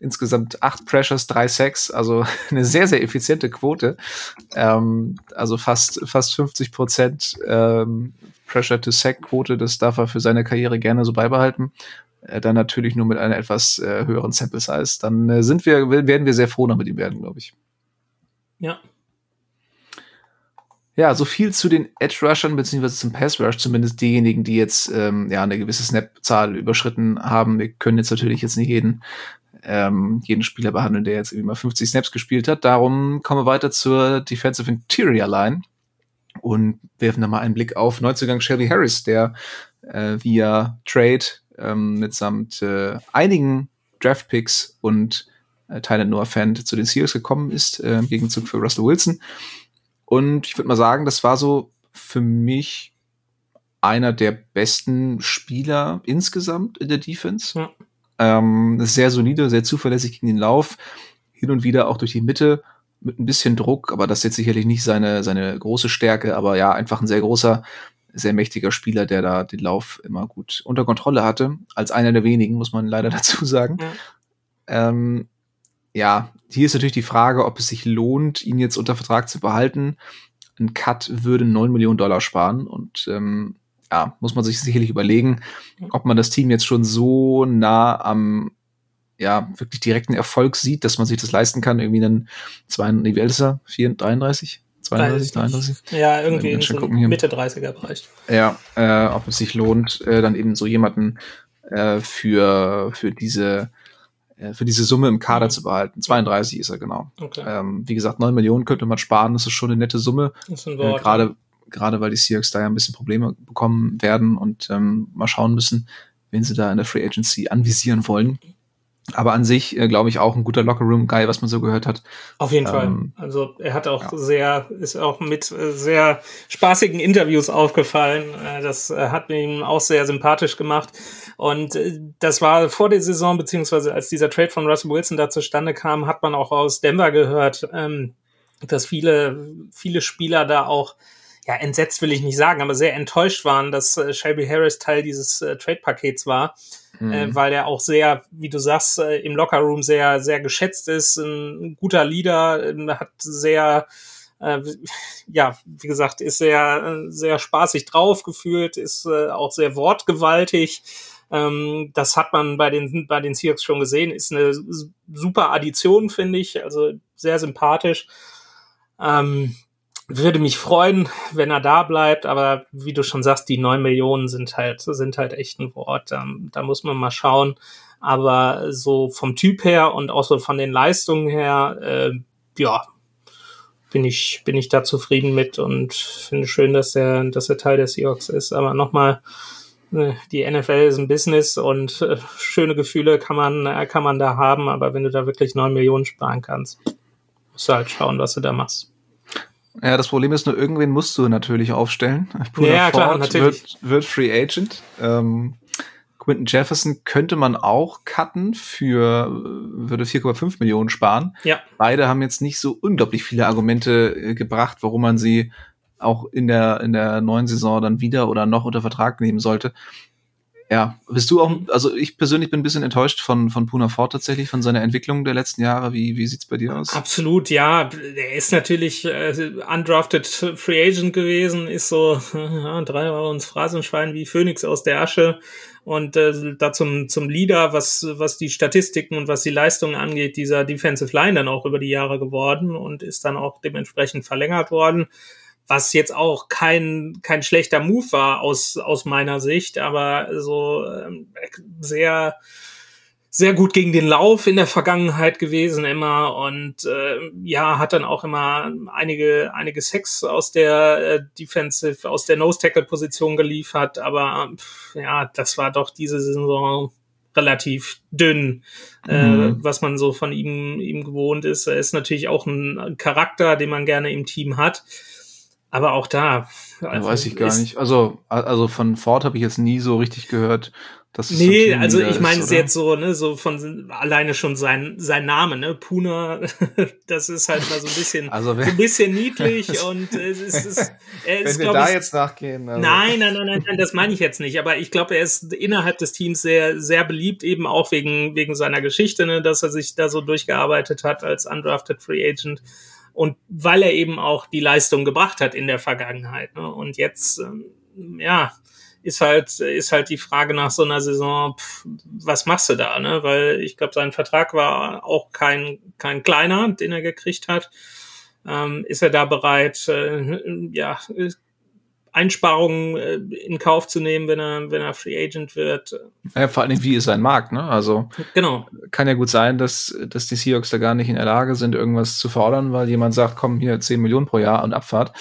Insgesamt acht Pressures, drei Sacks, also eine sehr, sehr effiziente Quote. Ähm, also fast, fast 50 Prozent ähm, Pressure-to-Sack-Quote, das darf er für seine Karriere gerne so beibehalten. Äh, dann natürlich nur mit einer etwas äh, höheren Sample-Size. Dann äh, sind wir, werden wir sehr froh noch mit ihm werden, glaube ich. Ja, ja, so viel zu den Edge-Rushern, beziehungsweise zum Pass-Rush, zumindest diejenigen, die jetzt ähm, ja eine gewisse Snap-Zahl überschritten haben. Wir können jetzt natürlich jetzt nicht jeden, ähm, jeden Spieler behandeln, der jetzt irgendwie mal 50 Snaps gespielt hat. Darum kommen wir weiter zur Defensive Interior Line und werfen da mal einen Blick auf Neuzugang Shelby Harris, der äh, via Trade ähm, mitsamt äh, einigen Draft-Picks und äh, Tyler Noah Fan zu den Seals gekommen ist, äh, im Gegenzug für Russell Wilson. Und ich würde mal sagen, das war so für mich einer der besten Spieler insgesamt in der Defense. Ja. Ähm, sehr solide, sehr zuverlässig gegen den Lauf. Hin und wieder auch durch die Mitte mit ein bisschen Druck, aber das ist jetzt sicherlich nicht seine, seine große Stärke, aber ja, einfach ein sehr großer sehr mächtiger Spieler, der da den Lauf immer gut unter Kontrolle hatte. Als einer der wenigen, muss man leider dazu sagen. Ja. Ähm, ja, hier ist natürlich die Frage, ob es sich lohnt, ihn jetzt unter Vertrag zu behalten. Ein Cut würde 9 Millionen Dollar sparen und ähm, ja, muss man sich sicherlich überlegen, ob man das Team jetzt schon so nah am ja, wirklich direkten Erfolg sieht, dass man sich das leisten kann, irgendwie einen zwei, wie alt ist er? 4, 33? 32, 33? Ja, irgendwie in so Mitte 30er Bereich. Ja, äh, ob es sich lohnt, äh, dann eben so jemanden äh, für, für diese für diese Summe im Kader mhm. zu behalten. 32 ist er genau. Okay. Ähm, wie gesagt, 9 Millionen könnte man sparen, das ist schon eine nette Summe. Äh, gerade, gerade weil die Seahawks da ja ein bisschen Probleme bekommen werden und ähm, mal schauen müssen, wen sie da in der Free Agency anvisieren wollen. Aber an sich, äh, glaube ich, auch ein guter Lockerroom-Guy, was man so gehört hat. Auf jeden ähm, Fall. Also er hat auch ja. sehr, ist auch mit äh, sehr spaßigen Interviews aufgefallen. Äh, das äh, hat mir ihm auch sehr sympathisch gemacht. Und äh, das war vor der Saison, beziehungsweise als dieser Trade von Russell Wilson da zustande kam, hat man auch aus Denver gehört, ähm, dass viele, viele Spieler da auch ja, entsetzt will ich nicht sagen, aber sehr enttäuscht waren, dass äh, Shelby Harris Teil dieses äh, Trade-Pakets war mhm. äh, weil er auch sehr, wie du sagst, äh, im Lockerroom sehr, sehr geschätzt ist, ein guter Leader, äh, hat sehr, äh, ja, wie gesagt, ist sehr, sehr spaßig drauf gefühlt, ist äh, auch sehr wortgewaltig. Ähm, das hat man bei den, bei den Seahawks schon gesehen, ist eine super Addition, finde ich, also sehr sympathisch. Ähm, würde mich freuen, wenn er da bleibt, aber wie du schon sagst, die neun Millionen sind halt, sind halt echt ein Wort. Da, da muss man mal schauen. Aber so vom Typ her und auch so von den Leistungen her, äh, ja, bin ich, bin ich da zufrieden mit und finde schön, dass er, dass er Teil des Seahawks ist. Aber nochmal, äh, die NFL ist ein Business und äh, schöne Gefühle kann man, kann man da haben, aber wenn du da wirklich neun Millionen sparen kannst, musst du halt schauen, was du da machst. Ja, das Problem ist nur, irgendwen musst du natürlich aufstellen. Bruder ja, Ford klar, natürlich. Wird, wird Free Agent. Ähm, Quinton Jefferson könnte man auch cutten für, würde 4,5 Millionen sparen. Ja. Beide haben jetzt nicht so unglaublich viele Argumente äh, gebracht, warum man sie auch in der, in der neuen Saison dann wieder oder noch unter Vertrag nehmen sollte. Ja, bist du auch, also ich persönlich bin ein bisschen enttäuscht von, von Puna Ford tatsächlich, von seiner Entwicklung der letzten Jahre. Wie, wie sieht's bei dir aus? Absolut, ja. Er ist natürlich äh, undrafted Free Agent gewesen, ist so ja, drei Euro ins Phrasenschwein wie Phoenix aus der Asche und äh, da zum, zum Leader, was, was die Statistiken und was die Leistungen angeht, dieser Defensive Line dann auch über die Jahre geworden und ist dann auch dementsprechend verlängert worden was jetzt auch kein, kein schlechter Move war aus, aus meiner Sicht, aber so ähm, sehr, sehr gut gegen den Lauf in der Vergangenheit gewesen immer und äh, ja, hat dann auch immer einige, einige Sex aus der äh, Defensive, aus der Nose-Tackle-Position geliefert, aber pff, ja, das war doch diese Saison relativ dünn, äh, mhm. äh, was man so von ihm, ihm gewohnt ist. Er ist natürlich auch ein Charakter, den man gerne im Team hat. Aber auch da. Also weiß ich gar nicht. Also, also von Ford habe ich jetzt nie so richtig gehört. Dass es nee, so also ich meine es jetzt so, ne, so von alleine schon sein, sein Name, ne, Puna, das ist halt mal so ein bisschen, also wenn, ein bisschen niedlich und es ist, er ist, wenn wir da ich, jetzt nachgehen. Also. Nein, nein, nein, nein, nein, das meine ich jetzt nicht. Aber ich glaube, er ist innerhalb des Teams sehr, sehr beliebt, eben auch wegen, wegen seiner Geschichte, ne, dass er sich da so durchgearbeitet hat als undrafted Free Agent und weil er eben auch die Leistung gebracht hat in der Vergangenheit. Ne? Und jetzt, ähm, ja, ist halt, ist halt die Frage nach so einer Saison, pff, was machst du da? Ne? Weil ich glaube, sein Vertrag war auch kein, kein kleiner, den er gekriegt hat. Ähm, ist er da bereit, äh, ja, Einsparungen äh, in Kauf zu nehmen, wenn er, wenn er Free Agent wird. Ja, vor allem, wie ist sein Markt, ne? Also genau. kann ja gut sein, dass, dass die Seahawks da gar nicht in der Lage sind, irgendwas zu fordern, weil jemand sagt, komm, hier 10 Millionen pro Jahr und Abfahrt.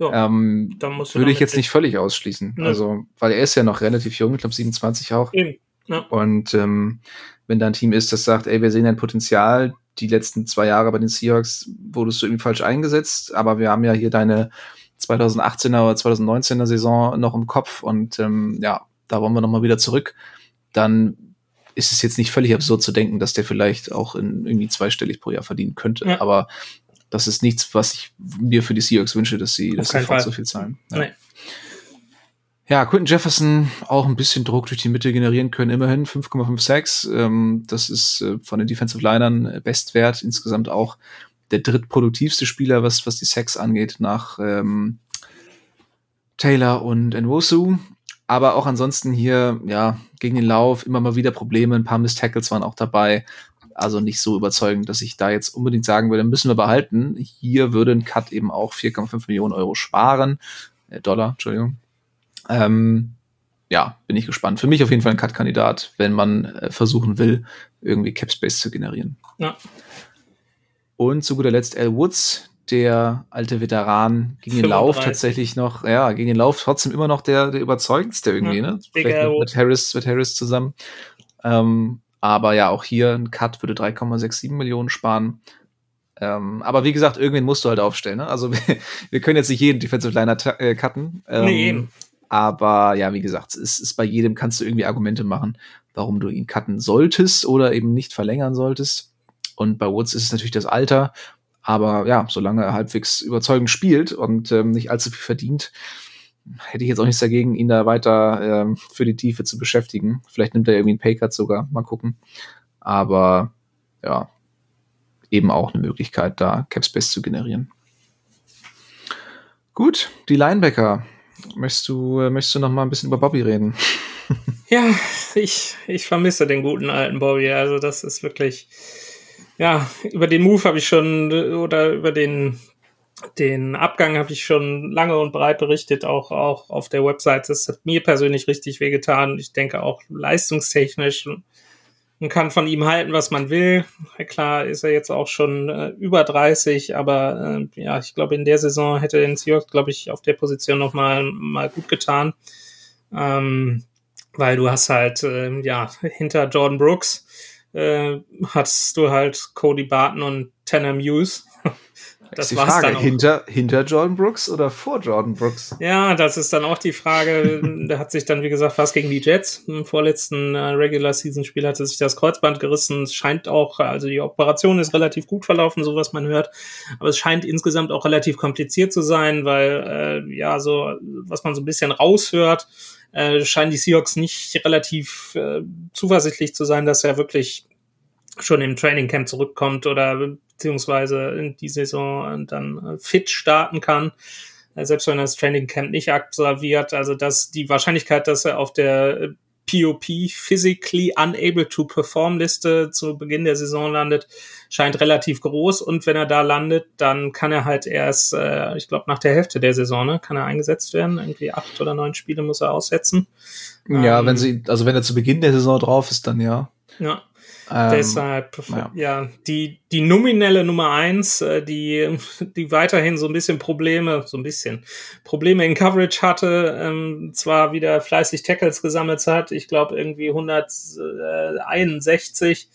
Ja, ähm, würde ich jetzt nicht völlig ausschließen. Ne. Also, weil er ist ja noch relativ jung, ich glaube 27 auch. Eben. Ja. Und ähm, wenn da ein Team ist, das sagt, ey, wir sehen ein Potenzial, die letzten zwei Jahre bei den Seahawks wurdest du irgendwie falsch eingesetzt, aber wir haben ja hier deine 2018er oder 2019er Saison noch im Kopf und ähm, ja, da wollen wir nochmal wieder zurück, dann ist es jetzt nicht völlig absurd zu denken, dass der vielleicht auch in irgendwie zweistellig pro Jahr verdienen könnte. Ja. Aber das ist nichts, was ich mir für die Seahawks wünsche, dass sie, dass sie so viel zahlen. Ja. Nee. Ja, Quentin Jefferson auch ein bisschen Druck durch die Mitte generieren können, immerhin 5,56. Ähm, das ist äh, von den Defensive Linern äh, Bestwert. Insgesamt auch der drittproduktivste Spieler, was, was die Sex angeht, nach ähm, Taylor und Nwosu. Aber auch ansonsten hier, ja, gegen den Lauf immer mal wieder Probleme. Ein paar Miss Tackles waren auch dabei. Also nicht so überzeugend, dass ich da jetzt unbedingt sagen würde, müssen wir behalten. Hier würde ein Cut eben auch 4,5 Millionen Euro sparen. Äh, Dollar, Entschuldigung. Ähm, ja, bin ich gespannt. Für mich auf jeden Fall ein Cut-Kandidat, wenn man äh, versuchen will, irgendwie Capspace zu generieren. Ja. Und zu guter Letzt Al Woods, der alte Veteran, gegen den Lauf tatsächlich noch, ja, gegen den Lauf trotzdem immer noch der, der überzeugendste irgendwie, ja, ne? Vielleicht mit, mit, Harris, mit Harris zusammen. Ähm, aber ja, auch hier ein Cut würde 3,67 Millionen sparen. Ähm, aber wie gesagt, irgendwen musst du halt aufstellen. Ne? Also wir, können jetzt nicht jeden Defensive Liner äh, cutten. Ähm, nee, aber ja, wie gesagt, es ist bei jedem kannst du irgendwie Argumente machen, warum du ihn cutten solltest oder eben nicht verlängern solltest. Und bei Woods ist es natürlich das Alter. Aber ja, solange er halbwegs überzeugend spielt und ähm, nicht allzu viel verdient, hätte ich jetzt auch nichts dagegen, ihn da weiter ähm, für die Tiefe zu beschäftigen. Vielleicht nimmt er irgendwie einen Paycut sogar, mal gucken. Aber ja, eben auch eine Möglichkeit, da Capspace zu generieren. Gut, die Linebacker. Möchtest du, äh, möchtest du noch mal ein bisschen über Bobby reden? Ja, ich, ich vermisse den guten alten Bobby. Also das ist wirklich, ja, über den Move habe ich schon, oder über den, den Abgang habe ich schon lange und breit berichtet, auch, auch auf der Website. Das hat mir persönlich richtig wehgetan. Ich denke auch leistungstechnisch man kann von ihm halten, was man will. Klar ist er jetzt auch schon äh, über 30, aber äh, ja, ich glaube, in der Saison hätte den Seahawks, glaube ich, auf der Position noch mal, mal gut getan. Ähm, weil du hast halt, äh, ja, hinter Jordan Brooks äh, hast du halt Cody Barton und Tanner Muse. Das ist die Frage, hinter, hinter Jordan Brooks oder vor Jordan Brooks? Ja, das ist dann auch die Frage. da hat sich dann, wie gesagt, was gegen die Jets. Im vorletzten äh, Regular Season Spiel hatte sich das Kreuzband gerissen. Es scheint auch, also die Operation ist relativ gut verlaufen, so was man hört. Aber es scheint insgesamt auch relativ kompliziert zu sein, weil, äh, ja, so, was man so ein bisschen raushört, äh, scheinen die Seahawks nicht relativ äh, zuversichtlich zu sein, dass er wirklich schon im Training Camp zurückkommt oder beziehungsweise in die Saison dann äh, fit starten kann, äh, selbst wenn er das Training Camp nicht absolviert. Also dass die Wahrscheinlichkeit, dass er auf der POP Physically Unable to Perform Liste zu Beginn der Saison landet, scheint relativ groß. Und wenn er da landet, dann kann er halt erst, äh, ich glaube, nach der Hälfte der Saison, ne, kann er eingesetzt werden. Irgendwie acht oder neun Spiele muss er aussetzen. Ja, ähm, wenn sie, also wenn er zu Beginn der Saison drauf ist, dann ja. Ja. Ähm, Deshalb, ja. ja, die, die nominelle Nummer eins, äh, die, die weiterhin so ein bisschen Probleme, so ein bisschen Probleme in Coverage hatte, ähm, zwar wieder fleißig Tackles gesammelt hat, ich glaube irgendwie 161,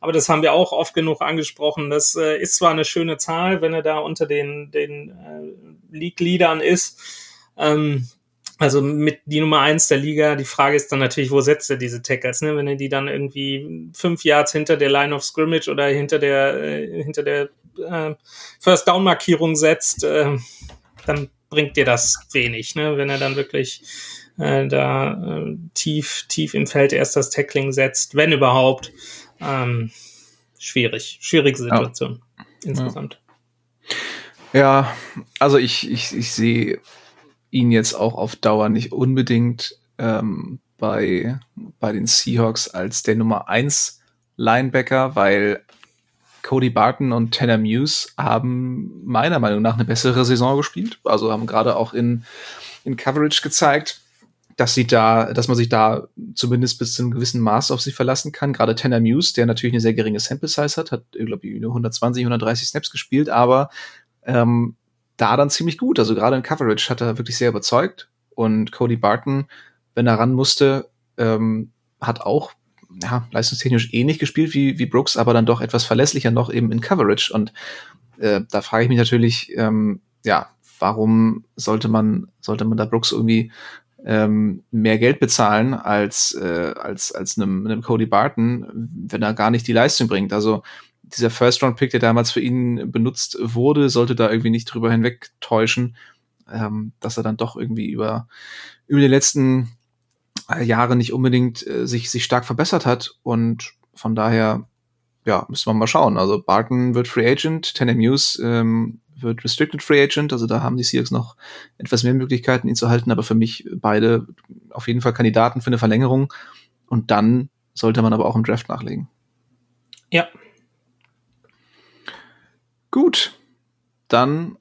aber das haben wir auch oft genug angesprochen. Das äh, ist zwar eine schöne Zahl, wenn er da unter den, den äh, League-Leadern ist, ähm, also mit die Nummer eins der Liga. Die Frage ist dann natürlich, wo setzt er diese Tackles? Ne? Wenn er die dann irgendwie fünf Yards hinter der Line of Scrimmage oder hinter der äh, hinter der äh, First Down Markierung setzt, äh, dann bringt dir das wenig. Ne? Wenn er dann wirklich äh, da äh, tief tief im Feld erst das Tackling setzt, wenn überhaupt. Ähm, schwierig, schwierige Situation ja. insgesamt. Ja, also ich ich ich sehe ihn jetzt auch auf Dauer nicht unbedingt ähm, bei, bei den Seahawks als der Nummer 1 Linebacker, weil Cody Barton und Tanner Muse haben meiner Meinung nach eine bessere Saison gespielt. Also haben gerade auch in, in Coverage gezeigt, dass sie da, dass man sich da zumindest bis zu einem gewissen Maß auf sie verlassen kann. Gerade Tanner Muse, der natürlich eine sehr geringe Sample Size hat, hat, glaube ich, nur 120, 130 Snaps gespielt, aber ähm, da dann ziemlich gut. Also gerade in Coverage hat er wirklich sehr überzeugt. Und Cody Barton, wenn er ran musste, ähm, hat auch ja, leistungstechnisch ähnlich gespielt wie, wie Brooks, aber dann doch etwas verlässlicher noch eben in Coverage. Und äh, da frage ich mich natürlich, ähm, ja, warum sollte man, sollte man da Brooks irgendwie ähm, mehr Geld bezahlen als, äh, als, als einem, einem Cody Barton, wenn er gar nicht die Leistung bringt. Also dieser First-Round-Pick, der damals für ihn benutzt wurde, sollte da irgendwie nicht drüber hinweg täuschen. ähm, dass er dann doch irgendwie über, über die letzten äh, Jahre nicht unbedingt äh, sich, sich stark verbessert hat. Und von daher, ja, müssen wir mal schauen. Also Barton wird Free Agent, Tenem News ähm, wird Restricted Free Agent, also da haben die Seahawks noch etwas mehr Möglichkeiten, ihn zu halten, aber für mich beide auf jeden Fall Kandidaten für eine Verlängerung. Und dann sollte man aber auch im Draft nachlegen. Ja. Gut. Dann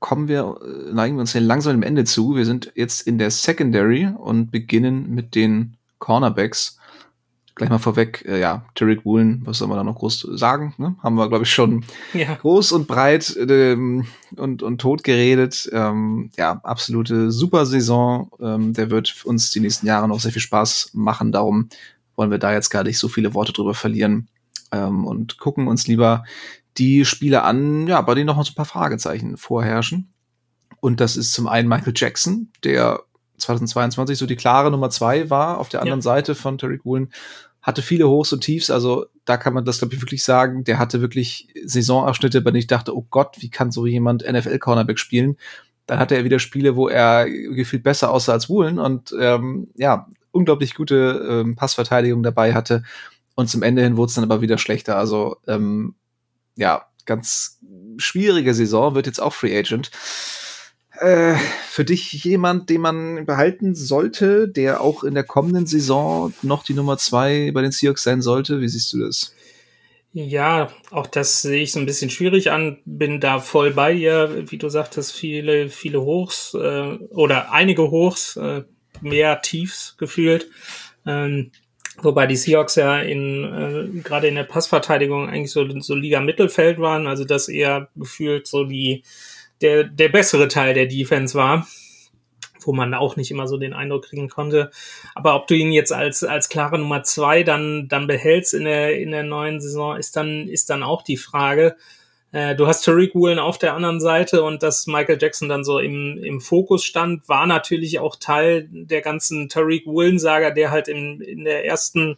kommen wir, äh, neigen wir uns hier langsam dem Ende zu. Wir sind jetzt in der Secondary und beginnen mit den Cornerbacks gleich mal vorweg, äh, ja, Tarek Woolen, was soll man da noch groß sagen? Ne? Haben wir, glaube ich, schon ja. groß und breit ähm, und, und tot geredet. Ähm, ja, absolute super Saison. Ähm, der wird uns die nächsten Jahre noch sehr viel Spaß machen. Darum wollen wir da jetzt gar nicht so viele Worte drüber verlieren ähm, und gucken uns lieber die Spiele an, ja, bei denen noch mal so ein paar Fragezeichen vorherrschen. Und das ist zum einen Michael Jackson, der 2022 so die klare Nummer zwei war auf der anderen ja. Seite von Tariq Woolen hatte viele Hochs und Tiefs, also da kann man das, glaube ich, wirklich sagen. Der hatte wirklich Saisonabschnitte, bei denen ich dachte, oh Gott, wie kann so jemand NFL-Cornerback spielen? Dann hatte er wieder Spiele, wo er gefühlt besser aussah als Woolen und ähm, ja, unglaublich gute ähm, Passverteidigung dabei hatte. Und zum Ende hin wurde es dann aber wieder schlechter. Also ähm, ja, ganz schwierige Saison, wird jetzt auch Free Agent. Äh, für dich jemand, den man behalten sollte, der auch in der kommenden Saison noch die Nummer zwei bei den Seahawks sein sollte? Wie siehst du das? Ja, auch das sehe ich so ein bisschen schwierig an. Bin da voll bei dir, wie du sagtest, viele, viele Hochs äh, oder einige Hochs, äh, mehr Tiefs gefühlt. Ähm, wobei die Seahawks ja in äh, gerade in der Passverteidigung eigentlich so, so Liga Mittelfeld waren, also das eher gefühlt so die der, der bessere Teil der Defense war, wo man auch nicht immer so den Eindruck kriegen konnte. Aber ob du ihn jetzt als, als klare Nummer zwei dann, dann behältst in der, in der neuen Saison, ist dann, ist dann auch die Frage. Äh, du hast Tariq Woolen auf der anderen Seite und dass Michael Jackson dann so im, im Fokus stand, war natürlich auch Teil der ganzen Tariq Woolen-Saga, der halt in, in der ersten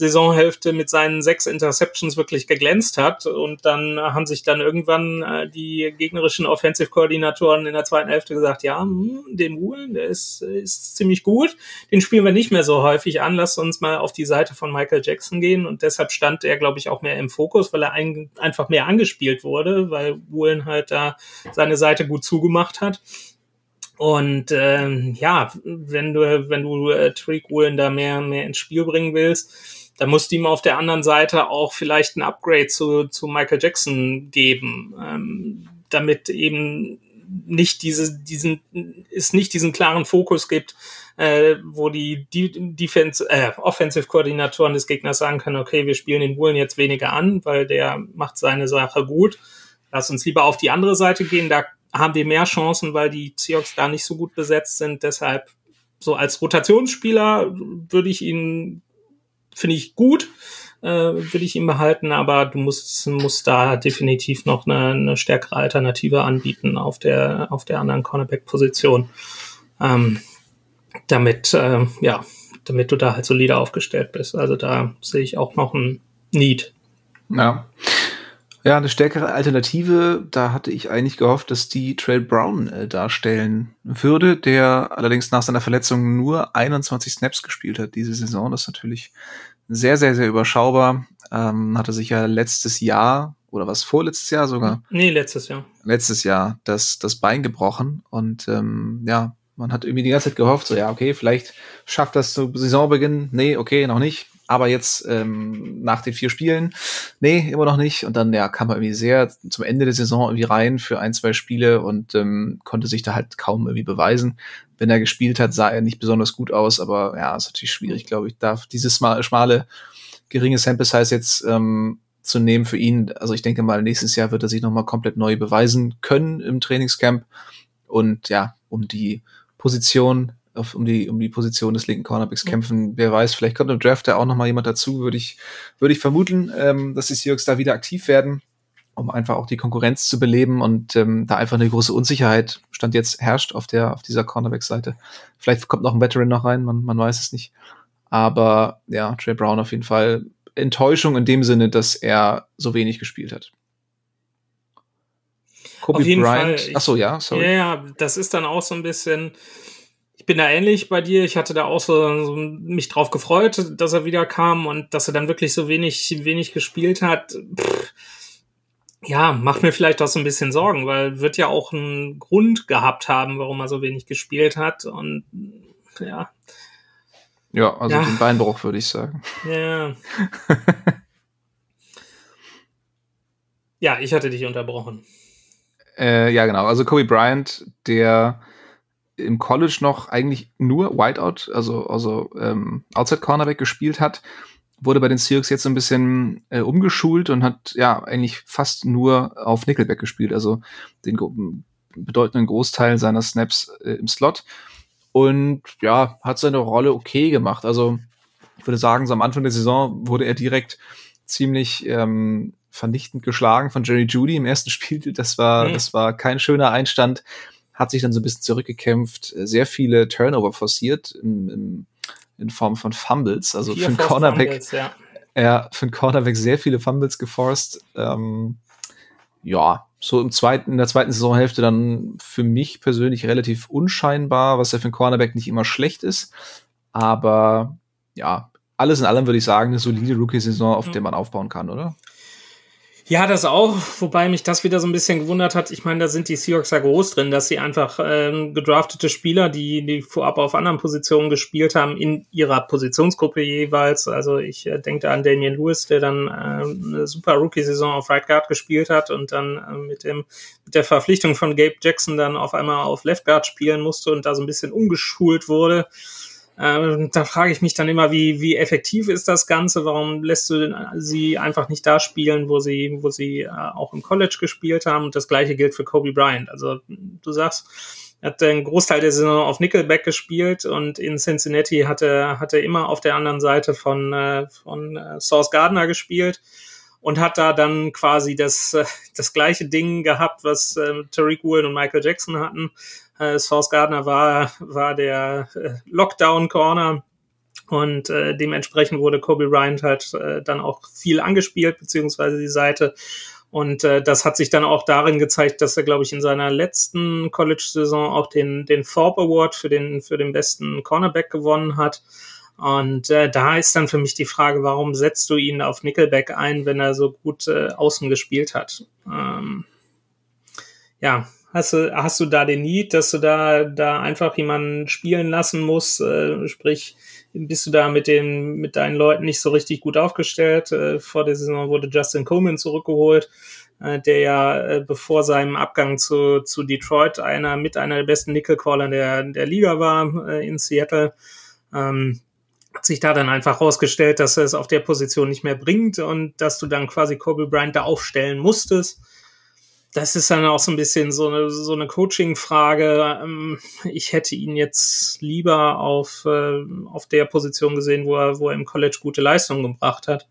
Saisonhälfte mit seinen sechs Interceptions wirklich geglänzt hat. Und dann haben sich dann irgendwann äh, die gegnerischen Offensive-Koordinatoren in der zweiten Hälfte gesagt, ja, hm, den Woolen, der ist, ist ziemlich gut. Den spielen wir nicht mehr so häufig an. Lass uns mal auf die Seite von Michael Jackson gehen. Und deshalb stand er, glaube ich, auch mehr im Fokus, weil er ein, einfach mehr angespielt wurde, weil Woolen halt da seine Seite gut zugemacht hat. Und ähm, ja, wenn du, wenn du äh, Trick Woolen da mehr, mehr ins Spiel bringen willst, da musst du ihm auf der anderen Seite auch vielleicht ein Upgrade zu, zu Michael Jackson geben, ähm, damit eben nicht diese, diesen, es nicht diesen klaren Fokus gibt, äh, wo die, Defense, äh, Offensive-Koordinatoren des Gegners sagen können, okay, wir spielen den Woolen jetzt weniger an, weil der macht seine Sache gut. Lass uns lieber auf die andere Seite gehen, da haben wir mehr Chancen, weil die Seahawks da nicht so gut besetzt sind. Deshalb so als Rotationsspieler würde ich ihn finde ich gut, äh, will ich ihn behalten, aber du musst, musst da definitiv noch eine, eine stärkere Alternative anbieten auf der, auf der anderen Cornerback-Position. Ähm, damit, äh, ja, damit du da halt solider aufgestellt bist. Also da sehe ich auch noch ein Need. Ja. Ja, eine stärkere Alternative, da hatte ich eigentlich gehofft, dass die Trail Brown äh, darstellen würde, der allerdings nach seiner Verletzung nur 21 Snaps gespielt hat diese Saison. Das ist natürlich sehr, sehr, sehr überschaubar. Ähm, hatte sich ja letztes Jahr oder was vorletztes Jahr sogar? Nee, letztes Jahr. Letztes Jahr das, das Bein gebrochen und ähm, ja, man hat irgendwie die ganze Zeit gehofft, so ja, okay, vielleicht schafft das zu Saisonbeginn. Nee, okay, noch nicht. Aber jetzt ähm, nach den vier Spielen, nee, immer noch nicht. Und dann ja, kam er irgendwie sehr zum Ende der Saison irgendwie rein für ein, zwei Spiele und ähm, konnte sich da halt kaum irgendwie beweisen. Wenn er gespielt hat, sah er nicht besonders gut aus, aber ja, ist natürlich schwierig, glaube ich, da dieses schmale, geringe Sample Size jetzt ähm, zu nehmen für ihn. Also ich denke mal, nächstes Jahr wird er sich nochmal komplett neu beweisen können im Trainingscamp. Und ja, um die Position auf, um die um die Position des linken Cornerbacks kämpfen. Wer weiß, vielleicht kommt im Draft ja auch noch mal jemand dazu, würde ich würde ich vermuten, ähm, dass die Seahawks da wieder aktiv werden, um einfach auch die Konkurrenz zu beleben und ähm, da einfach eine große Unsicherheit stand jetzt herrscht auf der auf dieser Cornerback-Seite. Vielleicht kommt noch ein Veteran noch rein, man man weiß es nicht. Aber ja, Trey Brown auf jeden Fall Enttäuschung in dem Sinne, dass er so wenig gespielt hat. Kobe Auf jeden Bryant. Fall. Ach so, ja, sorry. Ja, ja, das ist dann auch so ein bisschen. Ich bin da ähnlich bei dir. Ich hatte da auch so, so mich drauf gefreut, dass er wieder kam und dass er dann wirklich so wenig, wenig gespielt hat. Pff, ja, macht mir vielleicht auch so ein bisschen Sorgen, weil wird ja auch einen Grund gehabt haben, warum er so wenig gespielt hat. Und ja, Ja, also Ja. den Beinbruch würde ich sagen. ja. ja, ich hatte dich unterbrochen. Äh, ja, genau. Also Kobe Bryant, der im College noch eigentlich nur Whiteout, also, also ähm, Outside Cornerback gespielt hat, wurde bei den Seahawks jetzt so ein bisschen äh, umgeschult und hat ja eigentlich fast nur auf Nickelback gespielt, also den gro- bedeutenden Großteil seiner Snaps äh, im Slot. Und ja, hat seine Rolle okay gemacht. Also ich würde sagen, so am Anfang der Saison wurde er direkt ziemlich ähm, vernichtend geschlagen von Jerry Judy im ersten Spiel. Das war, Mhm. das war kein schöner Einstand. Hat sich dann so ein bisschen zurückgekämpft, äh, sehr viele Turnover forciert im, im, in Form von Fumbles. Also Vier für einen Cornerback, Fumbles, ja. er für einen Cornerback sehr viele Fumbles geforst. Ähm, ja, so im zweiten, in der zweiten Saisonhälfte dann für mich persönlich relativ unscheinbar, was ja für einen Cornerback nicht immer schlecht ist. Aber ja, alles in allem würde ich sagen, eine solide Rookie-Saison, auf Mhm. der man aufbauen kann, oder? Ja, das auch, wobei mich das wieder so ein bisschen gewundert hat. Ich meine, da sind die Seahawks ja groß drin, dass sie einfach ähm, gedraftete Spieler, die, die vorab auf anderen Positionen gespielt haben, in ihrer Positionsgruppe jeweils. Also ich äh, denke da an Damian Lewis, der dann ähm, eine super Rookie-Saison auf Right Guard gespielt hat und dann äh, mit dem mit der Verpflichtung von Gabe Jackson dann auf einmal auf Left Guard spielen musste und da so ein bisschen umgeschult wurde. Ähm, da frage ich mich dann immer, wie, wie effektiv ist das Ganze? Warum lässt du sie einfach nicht da spielen, wo sie, wo sie äh, auch im College gespielt haben? Und das gleiche gilt für Kobe Bryant. Also du sagst, er hat den Großteil der Saison auf Nickelback gespielt und in Cincinnati hat er, hat er immer auf der anderen Seite von, äh, von äh, Source Gardner gespielt und hat da dann quasi das, äh, das gleiche Ding gehabt, was äh, Tariq Woolen und Michael Jackson hatten. Äh, Source Gardner war, war der äh, Lockdown-Corner und äh, dementsprechend wurde Kobe Bryant halt äh, dann auch viel angespielt, beziehungsweise die Seite. Und äh, das hat sich dann auch darin gezeigt, dass er, glaube ich, in seiner letzten College-Saison auch den, den Forbes Award für den, für den besten Cornerback gewonnen hat. Und äh, da ist dann für mich die Frage, warum setzt du ihn auf Nickelback ein, wenn er so gut äh, außen gespielt hat? Ähm, ja, hast du, hast du da den Need, dass du da, da einfach jemanden spielen lassen musst? Äh, sprich, bist du da mit den, mit deinen Leuten nicht so richtig gut aufgestellt? Äh, vor der Saison wurde Justin Coleman zurückgeholt, äh, der ja äh, bevor seinem Abgang zu, zu Detroit einer mit einer der besten Nickel-Caller der, der Liga war äh, in Seattle. Ähm, hat sich da dann einfach rausgestellt, dass er es auf der Position nicht mehr bringt und dass du dann quasi Kobe Bryant da aufstellen musstest. Das ist dann auch so ein bisschen so eine, so eine Coaching-Frage. Ähm, Ich hätte ihn jetzt lieber auf, äh, auf der Position gesehen, wo er, wo er im College gute Leistungen gebracht hat.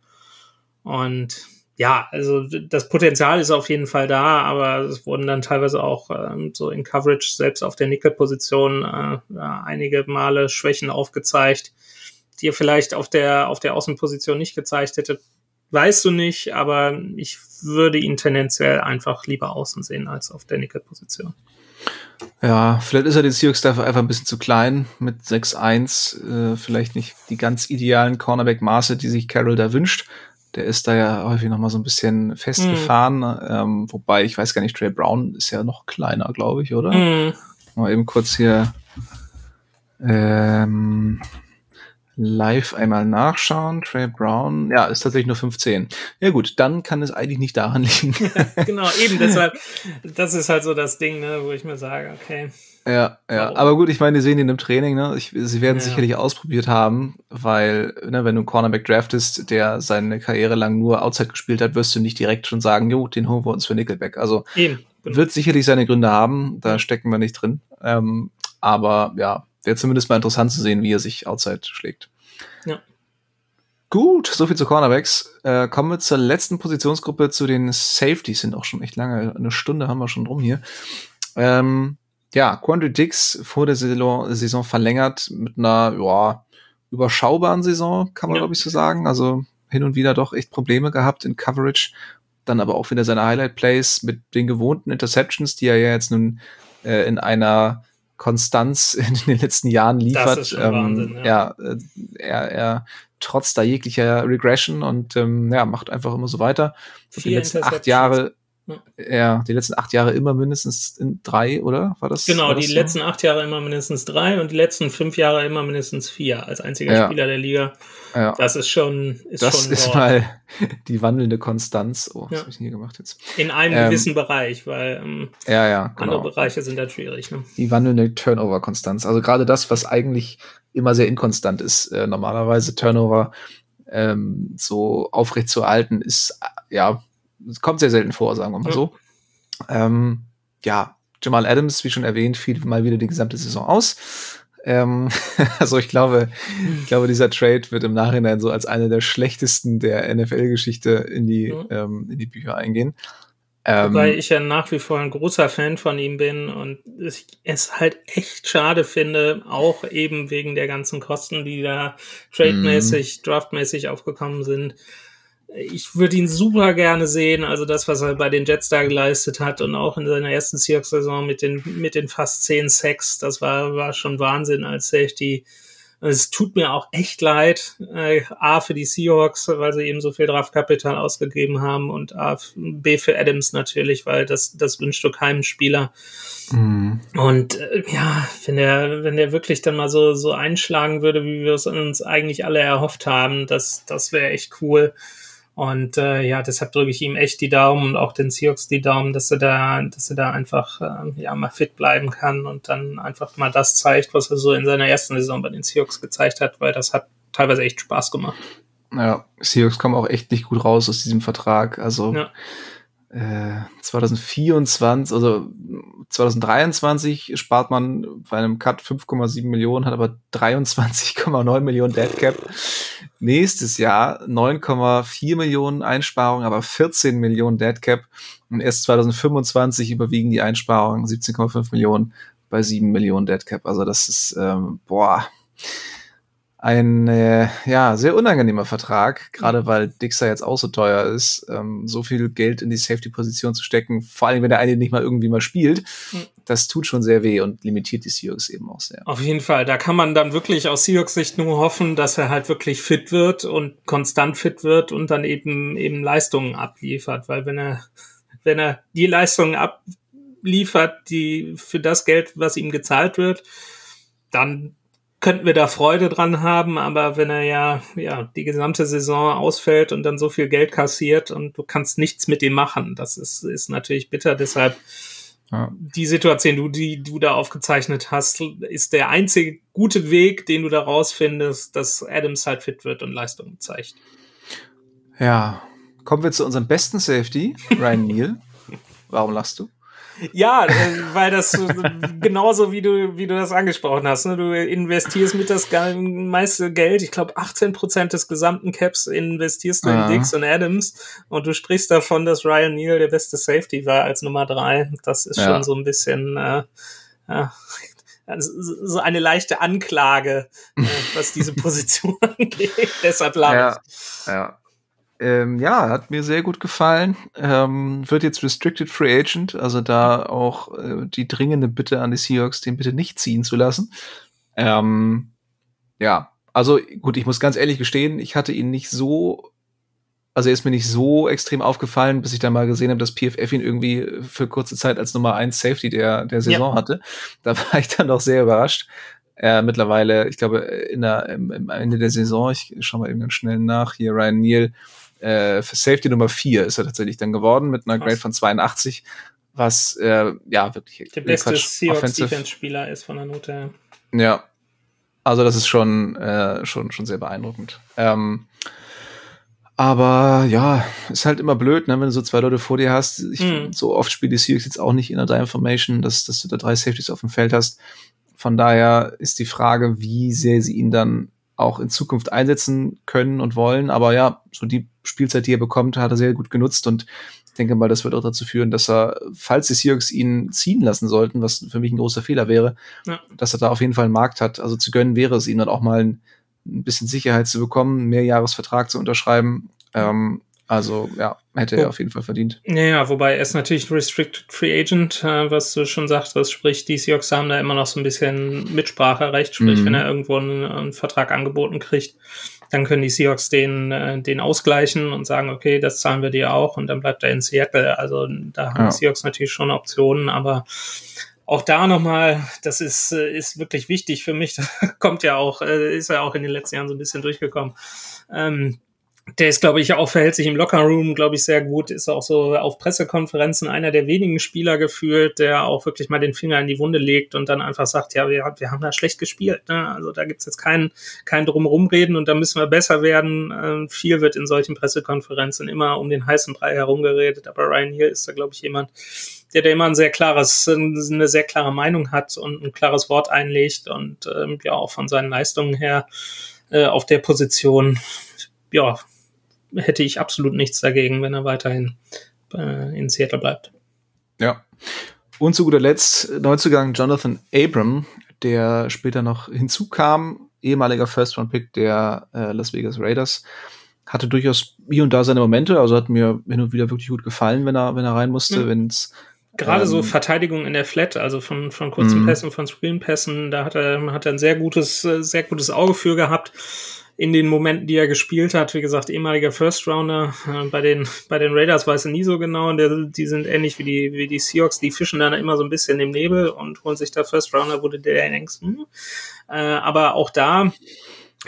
Und ja, also das Potenzial ist auf jeden Fall da, aber es wurden dann teilweise auch ähm, so in Coverage selbst auf der Nickel-Position äh, einige Male Schwächen aufgezeigt, die er vielleicht auf der, auf der Außenposition nicht gezeigt hätte. Weißt du nicht, aber ich würde ihn tendenziell einfach lieber außen sehen als auf der Nickel-Position. Ja, vielleicht ist er den Seahawks dafür einfach ein bisschen zu klein mit 6'1, äh, vielleicht nicht die ganz idealen Cornerback-Maße, die sich Carroll da wünscht. Der ist da ja häufig noch mal so ein bisschen festgefahren, ähm, wobei ich weiß gar nicht, Trey Brown ist ja noch kleiner, glaube ich, oder? Mhm. Mal eben kurz hier ähm, live einmal nachschauen. Trey Brown, ja, ist tatsächlich nur 15. Ja gut, dann kann es eigentlich nicht daran liegen. genau, eben deshalb, das ist halt so das Ding, ne, wo ich mir sage, okay. Ja, ja. Aber gut, ich meine, die sehen ihn im Training, ne? Ich, sie werden es Ja. sicherlich ausprobiert haben, weil, ne, wenn du einen Cornerback draftest, der seine Karriere lang nur Outside gespielt hat, wirst du nicht direkt schon sagen, jo, den holen wir uns für Nickelback. Also Eben. genau. wird sicherlich seine Gründe haben, da stecken wir nicht drin. Ähm, aber ja, wäre zumindest mal interessant zu sehen, wie er sich Outside schlägt. Ja. Gut, soviel zu Cornerbacks. Äh, kommen wir zur letzten Positionsgruppe, zu den Safeties. Sind auch schon echt lange, eine Stunde haben wir schon drum hier. Ähm, ja, Quandry Dix vor der Saison, Saison verlängert mit einer ja, überschaubaren Saison, kann man Ja. glaube ich so sagen. Also hin und wieder doch echt Probleme gehabt in Coverage. dann aber auch wieder seine Highlight-Plays mit den gewohnten Interceptions, die er ja jetzt nun äh, in einer Konstanz in den letzten Jahren liefert. Ähm, Wahnsinn, ja. ja äh, er, er trotz da jeglicher Regression und ähm, ja, macht einfach immer so weiter. Die letzten acht Jahre ja, die letzten acht Jahre immer mindestens in drei, oder? War das? Genau, war das die so? letzten acht Jahre immer mindestens drei und die letzten fünf Jahre immer mindestens vier als einziger ja. Spieler der Liga. Ja. Das ist schon. Ist das schon ist mal die wandelnde Konstanz. Oh, was ja. habe ich denn hier gemacht jetzt? In einem ähm, gewissen Bereich, weil ähm, ja, ja, genau. andere Bereiche sind da schwierig. Ne? Die wandelnde Turnover-Konstanz. Also gerade das, was eigentlich immer sehr inkonstant ist, äh, normalerweise Turnover ähm, so aufrecht zu erhalten, ist ja es kommt sehr selten vor, sagen wir mal ja. so. Ähm, ja, Jamal Adams, wie schon erwähnt, fiel mal wieder die gesamte Saison aus. Ähm, also ich glaube, ich glaube, dieser Trade wird im Nachhinein so als einer der schlechtesten der NFL-Geschichte in die ähm, in die Bücher eingehen. Ähm, Wobei ich ja nach wie vor ein großer Fan von ihm bin und ich es halt echt schade finde, auch eben wegen der ganzen Kosten, die da trademäßig, mhm. draftmäßig aufgekommen sind, ich würde ihn super gerne sehen. Also das, was er bei den Jets da geleistet hat und auch in seiner ersten Seahawks-Saison mit den, mit den fast zehn Sacks, das war, war schon Wahnsinn als Safety. Es tut mir auch echt leid, äh, A für die Seahawks, weil sie eben so viel Draftkapital ausgegeben haben und A, B für Adams natürlich, weil das, das wünscht du keinem Spieler. Mhm. Und äh, ja, wenn der, wenn der wirklich dann mal so, so einschlagen würde, wie wir es uns eigentlich alle erhofft haben, das, das wäre echt cool. Und äh, ja, deshalb drücke ich ihm echt die Daumen und auch den Seahawks die Daumen, dass er da, dass er da einfach äh, ja mal fit bleiben kann und dann einfach mal das zeigt, was er so in seiner ersten Saison bei den Seahawks gezeigt hat, weil das hat teilweise echt Spaß gemacht. Ja, Seahawks kommen auch echt nicht gut raus aus diesem Vertrag. Also ja. 2024, äh, also 2023 spart man bei einem Cut 5,7 Millionen, hat aber 23,9 Millionen Dead Cap. Nächstes Jahr 9,4 Millionen Einsparungen, aber 14 Millionen Dead Cap. Und erst 2025 überwiegen die Einsparungen 17,5 Millionen bei 7 Millionen Dead Cap. Also das ist, ähm, boah, ein äh, ja sehr unangenehmer Vertrag, gerade weil Dixer jetzt auch so teuer ist, ähm, so viel Geld in die Safety-Position zu stecken, vor allem wenn der eine nicht mal irgendwie mal spielt, mhm. das tut schon sehr weh und limitiert die Seahawks eben auch sehr. Auf jeden Fall, da kann man dann wirklich aus Seahawks Sicht nur hoffen, dass er halt wirklich fit wird und konstant fit wird und dann eben eben Leistungen abliefert, weil wenn er wenn er die Leistungen abliefert, die für das Geld, was ihm gezahlt wird, dann könnten wir da Freude dran haben, aber wenn er ja, ja die gesamte Saison ausfällt und dann so viel Geld kassiert und du kannst nichts mit ihm machen, das ist, ist natürlich bitter. Deshalb ja. die Situation, du, die du da aufgezeichnet hast, ist der einzige gute Weg, den du da rausfindest, dass Adams halt fit wird und Leistungen zeigt. Ja, kommen wir zu unserem besten Safety, Ryan Neal. Warum lachst du? Ja, äh, weil das genauso wie du, wie du das angesprochen hast. Ne? Du investierst mit das meiste Geld, ich glaube 18 Prozent des gesamten Caps investierst du ja. in Dix und Adams und du sprichst davon, dass Ryan Neal der beste Safety war als Nummer drei. Das ist ja. schon so ein bisschen äh, ja, so eine leichte Anklage, äh, was diese Position angeht. Deshalb lache ja, ja. Ähm, ja, hat mir sehr gut gefallen. Ähm, wird jetzt Restricted Free Agent, also da auch äh, die dringende Bitte an die Seahawks, den bitte nicht ziehen zu lassen. Ähm, ja, also gut, ich muss ganz ehrlich gestehen, ich hatte ihn nicht so, also er ist mir nicht so extrem aufgefallen, bis ich dann mal gesehen habe, dass PFF ihn irgendwie für kurze Zeit als Nummer 1 Safety der, der Saison ja. hatte. Da war ich dann doch sehr überrascht. Äh, mittlerweile, ich glaube, in der, im, im Ende der Saison, ich schaue mal eben ganz schnell nach, hier Ryan Neal, äh, Safety Nummer 4 ist er tatsächlich dann geworden mit einer Grade von 82, was äh, ja wirklich der beste Seahawks Defense-Spieler ist von der Note. Ja, also das ist schon äh, schon schon sehr beeindruckend. Ähm, aber ja, ist halt immer blöd, ne, wenn du so zwei Leute vor dir hast. Ich, mm. So oft spielt die Seahawks jetzt auch nicht in der Information, dass, dass du da drei Safeties auf dem Feld hast. Von daher ist die Frage, wie sehr sie ihn dann auch in Zukunft einsetzen können und wollen. Aber ja, so die Spielzeit, die er bekommt, hat er sehr gut genutzt und ich denke mal, das wird auch dazu führen, dass er, falls die Seahawks ihn ziehen lassen sollten, was für mich ein großer Fehler wäre, ja. dass er da auf jeden Fall einen Markt hat. Also zu gönnen wäre es ihm dann auch mal ein, ein bisschen Sicherheit zu bekommen, einen Mehrjahresvertrag zu unterschreiben. Ähm, Also ja, hätte er auf jeden Fall verdient. Ja, ja, wobei er ist natürlich Restricted Free Agent, äh, was du schon sagtest, sprich, die Seahawks haben da immer noch so ein bisschen Mitspracherecht, sprich, mhm. wenn er irgendwo einen, einen, Vertrag angeboten kriegt, dann können die Seahawks den, äh, den ausgleichen und sagen, okay, das zahlen wir dir auch und dann bleibt er in Seattle. Also da haben ja. die Seahawks natürlich schon Optionen, aber auch da nochmal, das ist, äh, ist wirklich wichtig für mich. Da kommt ja auch, äh, ist ja auch in den letzten Jahren so ein bisschen durchgekommen. Ähm, der ist, glaube ich, auch verhält sich im Lockerroom, glaube ich, sehr gut, ist auch so auf Pressekonferenzen einer der wenigen Spieler gefühlt, der auch wirklich mal den Finger in die Wunde legt und dann einfach sagt, ja, wir, wir haben da schlecht gespielt. Ne? Also da gibt's jetzt kein, kein Drumrumreden und da müssen wir besser werden. Ähm, viel wird in solchen Pressekonferenzen immer um den heißen Brei herumgeredet, aber Ryan Hill ist da, glaube ich, jemand, der da immer ein sehr klares, eine sehr klare Meinung hat und ein klares Wort einlegt und ähm, ja auch von seinen Leistungen her äh, auf der Position ja, hätte ich absolut nichts dagegen, wenn er weiterhin äh, in Seattle bleibt. Ja. Und zu guter Letzt Neuzugang Jonathan Abram, der später noch hinzukam, ehemaliger First-Round-Pick der äh, Las Vegas Raiders. Hatte durchaus hier und da seine Momente, also hat mir hin und wieder wirklich gut gefallen, wenn er, wenn er rein musste, mhm. wenn es Gerade ähm, so Verteidigung in der Flat, also von, von kurzen mhm. Pässen, von Screenpässen, da hat er, hat er ein sehr gutes, äh, sehr gutes Auge für gehabt in den Momenten, die er gespielt hat, wie gesagt, ehemaliger First Rounder, äh, bei den, bei den Raiders weiß er nie so genau, der, die sind ähnlich wie die, wie die Seahawks, die fischen dann immer so ein bisschen im Nebel und holen sich da First Rounder, wurde der längst, hm. äh, aber auch da,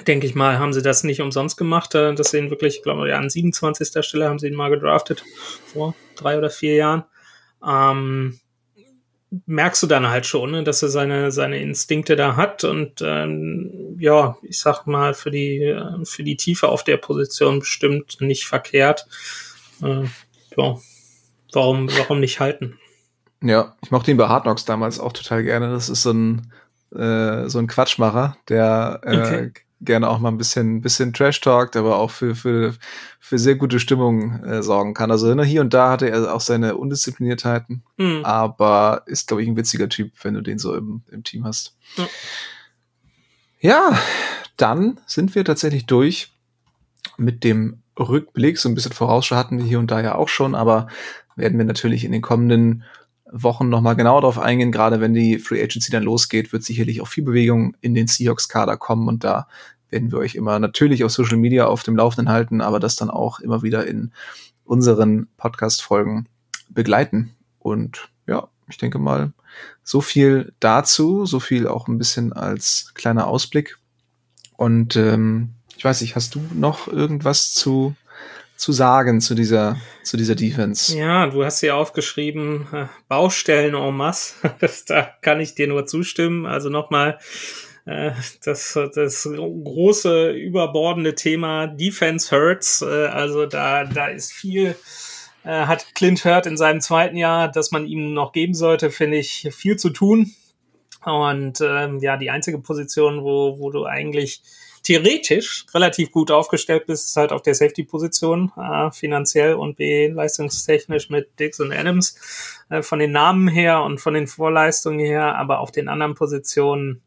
denke ich mal, haben sie das nicht umsonst gemacht, äh, dass sie ihn wirklich, glaube ich, an 27. Stelle haben sie ihn mal gedraftet, vor drei oder vier Jahren, ähm, merkst du dann halt schon, ne, dass er seine, seine Instinkte da hat und ähm, ja, ich sag mal, für die, äh, für die Tiefe auf der Position bestimmt nicht verkehrt. Äh, ja, warum, warum nicht halten? Ja, ich mochte ihn bei Hard Knocks damals auch total gerne. Das ist so ein, äh, so ein Quatschmacher, der äh, okay gerne auch mal ein bisschen, bisschen Trash talkt, aber auch für, für, für sehr gute Stimmung äh, sorgen kann. Also ne, hier und da hatte er auch seine Undiszipliniertheiten, mhm. aber ist, glaube ich, ein witziger Typ, wenn du den so im, im Team hast. Mhm. Ja, dann sind wir tatsächlich durch mit dem Rückblick. So ein bisschen Vorausschau hatten wir hier und da ja auch schon, aber werden wir natürlich in den kommenden Wochen nochmal genauer darauf eingehen. Gerade wenn die Free Agency dann losgeht, wird sicherlich auch viel Bewegung in den Seahawks-Kader kommen und da werden wir euch immer natürlich auf Social Media auf dem Laufenden halten, aber das dann auch immer wieder in unseren Podcast-Folgen begleiten. Und ja, ich denke mal, so viel dazu, so viel auch ein bisschen als kleiner Ausblick. Und ähm, ich weiß nicht, hast du noch irgendwas zu zu sagen zu dieser, zu dieser Defense? Ja, du hast hier aufgeschrieben, äh, Baustellen en masse. da kann ich dir nur zustimmen. Also nochmal, äh, das, das große, überbordende Thema Defense Hurts. Äh, also da, da ist viel, äh, hat Clint Hurt in seinem zweiten Jahr, dass man ihm noch geben sollte, finde ich, viel zu tun. Und ähm, ja, die einzige Position, wo, wo du eigentlich theoretisch relativ gut aufgestellt bist, ist halt auf der Safety-Position, äh, finanziell und B, leistungstechnisch mit Dix und Adams, äh, von den Namen her und von den Vorleistungen her, aber auf den anderen Positionen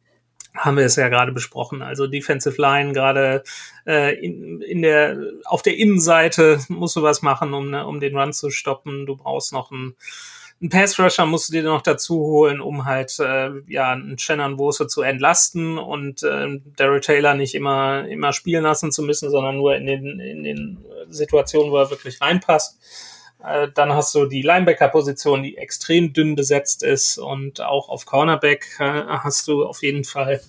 haben wir es ja gerade besprochen. Also Defensive Line gerade äh, in, in der auf der Innenseite musst du was machen, um, um den Run zu stoppen. Du brauchst noch einen ein Pass-Rusher musst du dir noch dazu holen, um halt äh, ja einen Shannon Wurse zu entlasten und äh, Daryl Taylor nicht immer immer spielen lassen zu müssen, sondern nur in den in den Situationen, wo er wirklich reinpasst. Äh, dann hast du die Linebacker-Position, die extrem dünn besetzt ist und auch auf Cornerback äh, hast du auf jeden Fall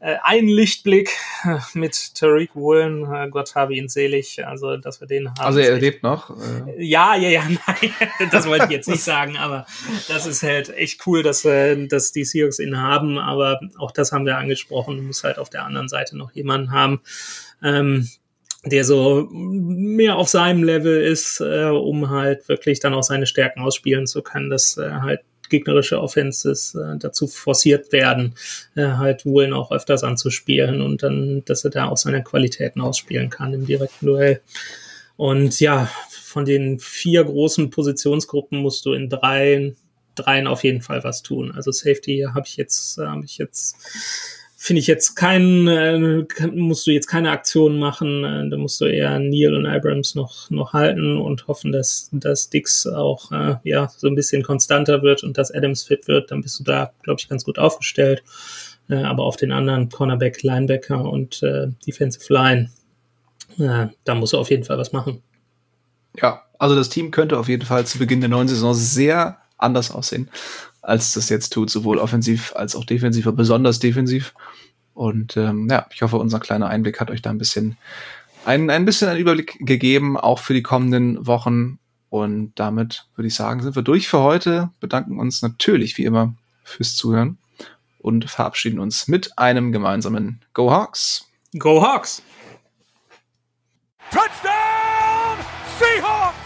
ein Lichtblick äh, mit Tariq Woolen, äh, Gott habe ihn selig, also dass wir den haben. Also er lebt noch? Äh. Ja, ja, ja, nein, das wollte ich jetzt nicht sagen, aber das ist halt echt cool, dass, äh, dass die Seahawks ihn haben, aber auch das haben wir angesprochen, du musst halt auf der anderen Seite noch jemanden haben, ähm, der so mehr auf seinem Level ist, äh, um halt wirklich dann auch seine Stärken ausspielen zu können, dass äh, halt gegnerische Offenses äh, dazu forciert werden, äh, halt Woolen auch öfters anzuspielen und dann, dass er da auch seine Qualitäten ausspielen kann im direkten Duell. Und ja, von den vier großen Positionsgruppen musst du in drei, dreien auf jeden Fall was tun. Also Safety habe ich jetzt, habe ich jetzt finde ich jetzt kein, äh, musst du jetzt keine Aktion machen. Äh, da musst du eher Neil und Abrams noch, noch halten und hoffen, dass, dass Dix auch äh, ja, so ein bisschen konstanter wird und dass Adams fit wird. Dann bist du da, glaube ich, ganz gut aufgestellt. Äh, aber auf den anderen Cornerback, Linebacker und äh, Defensive Line, äh, da musst du auf jeden Fall was machen. Ja, also das Team könnte auf jeden Fall zu Beginn der neuen Saison sehr anders aussehen, als das jetzt tut, sowohl offensiv als auch defensiv, aber besonders defensiv. Und ähm, ja, ich hoffe, unser kleiner Einblick hat euch da ein bisschen ein, ein bisschen einen Überblick gegeben, auch für die kommenden Wochen. Und damit würde ich sagen, sind wir durch für heute. Bedanken uns natürlich wie immer fürs Zuhören und verabschieden uns mit einem gemeinsamen Go Hawks. Go Hawks! Touchdown Seahawks!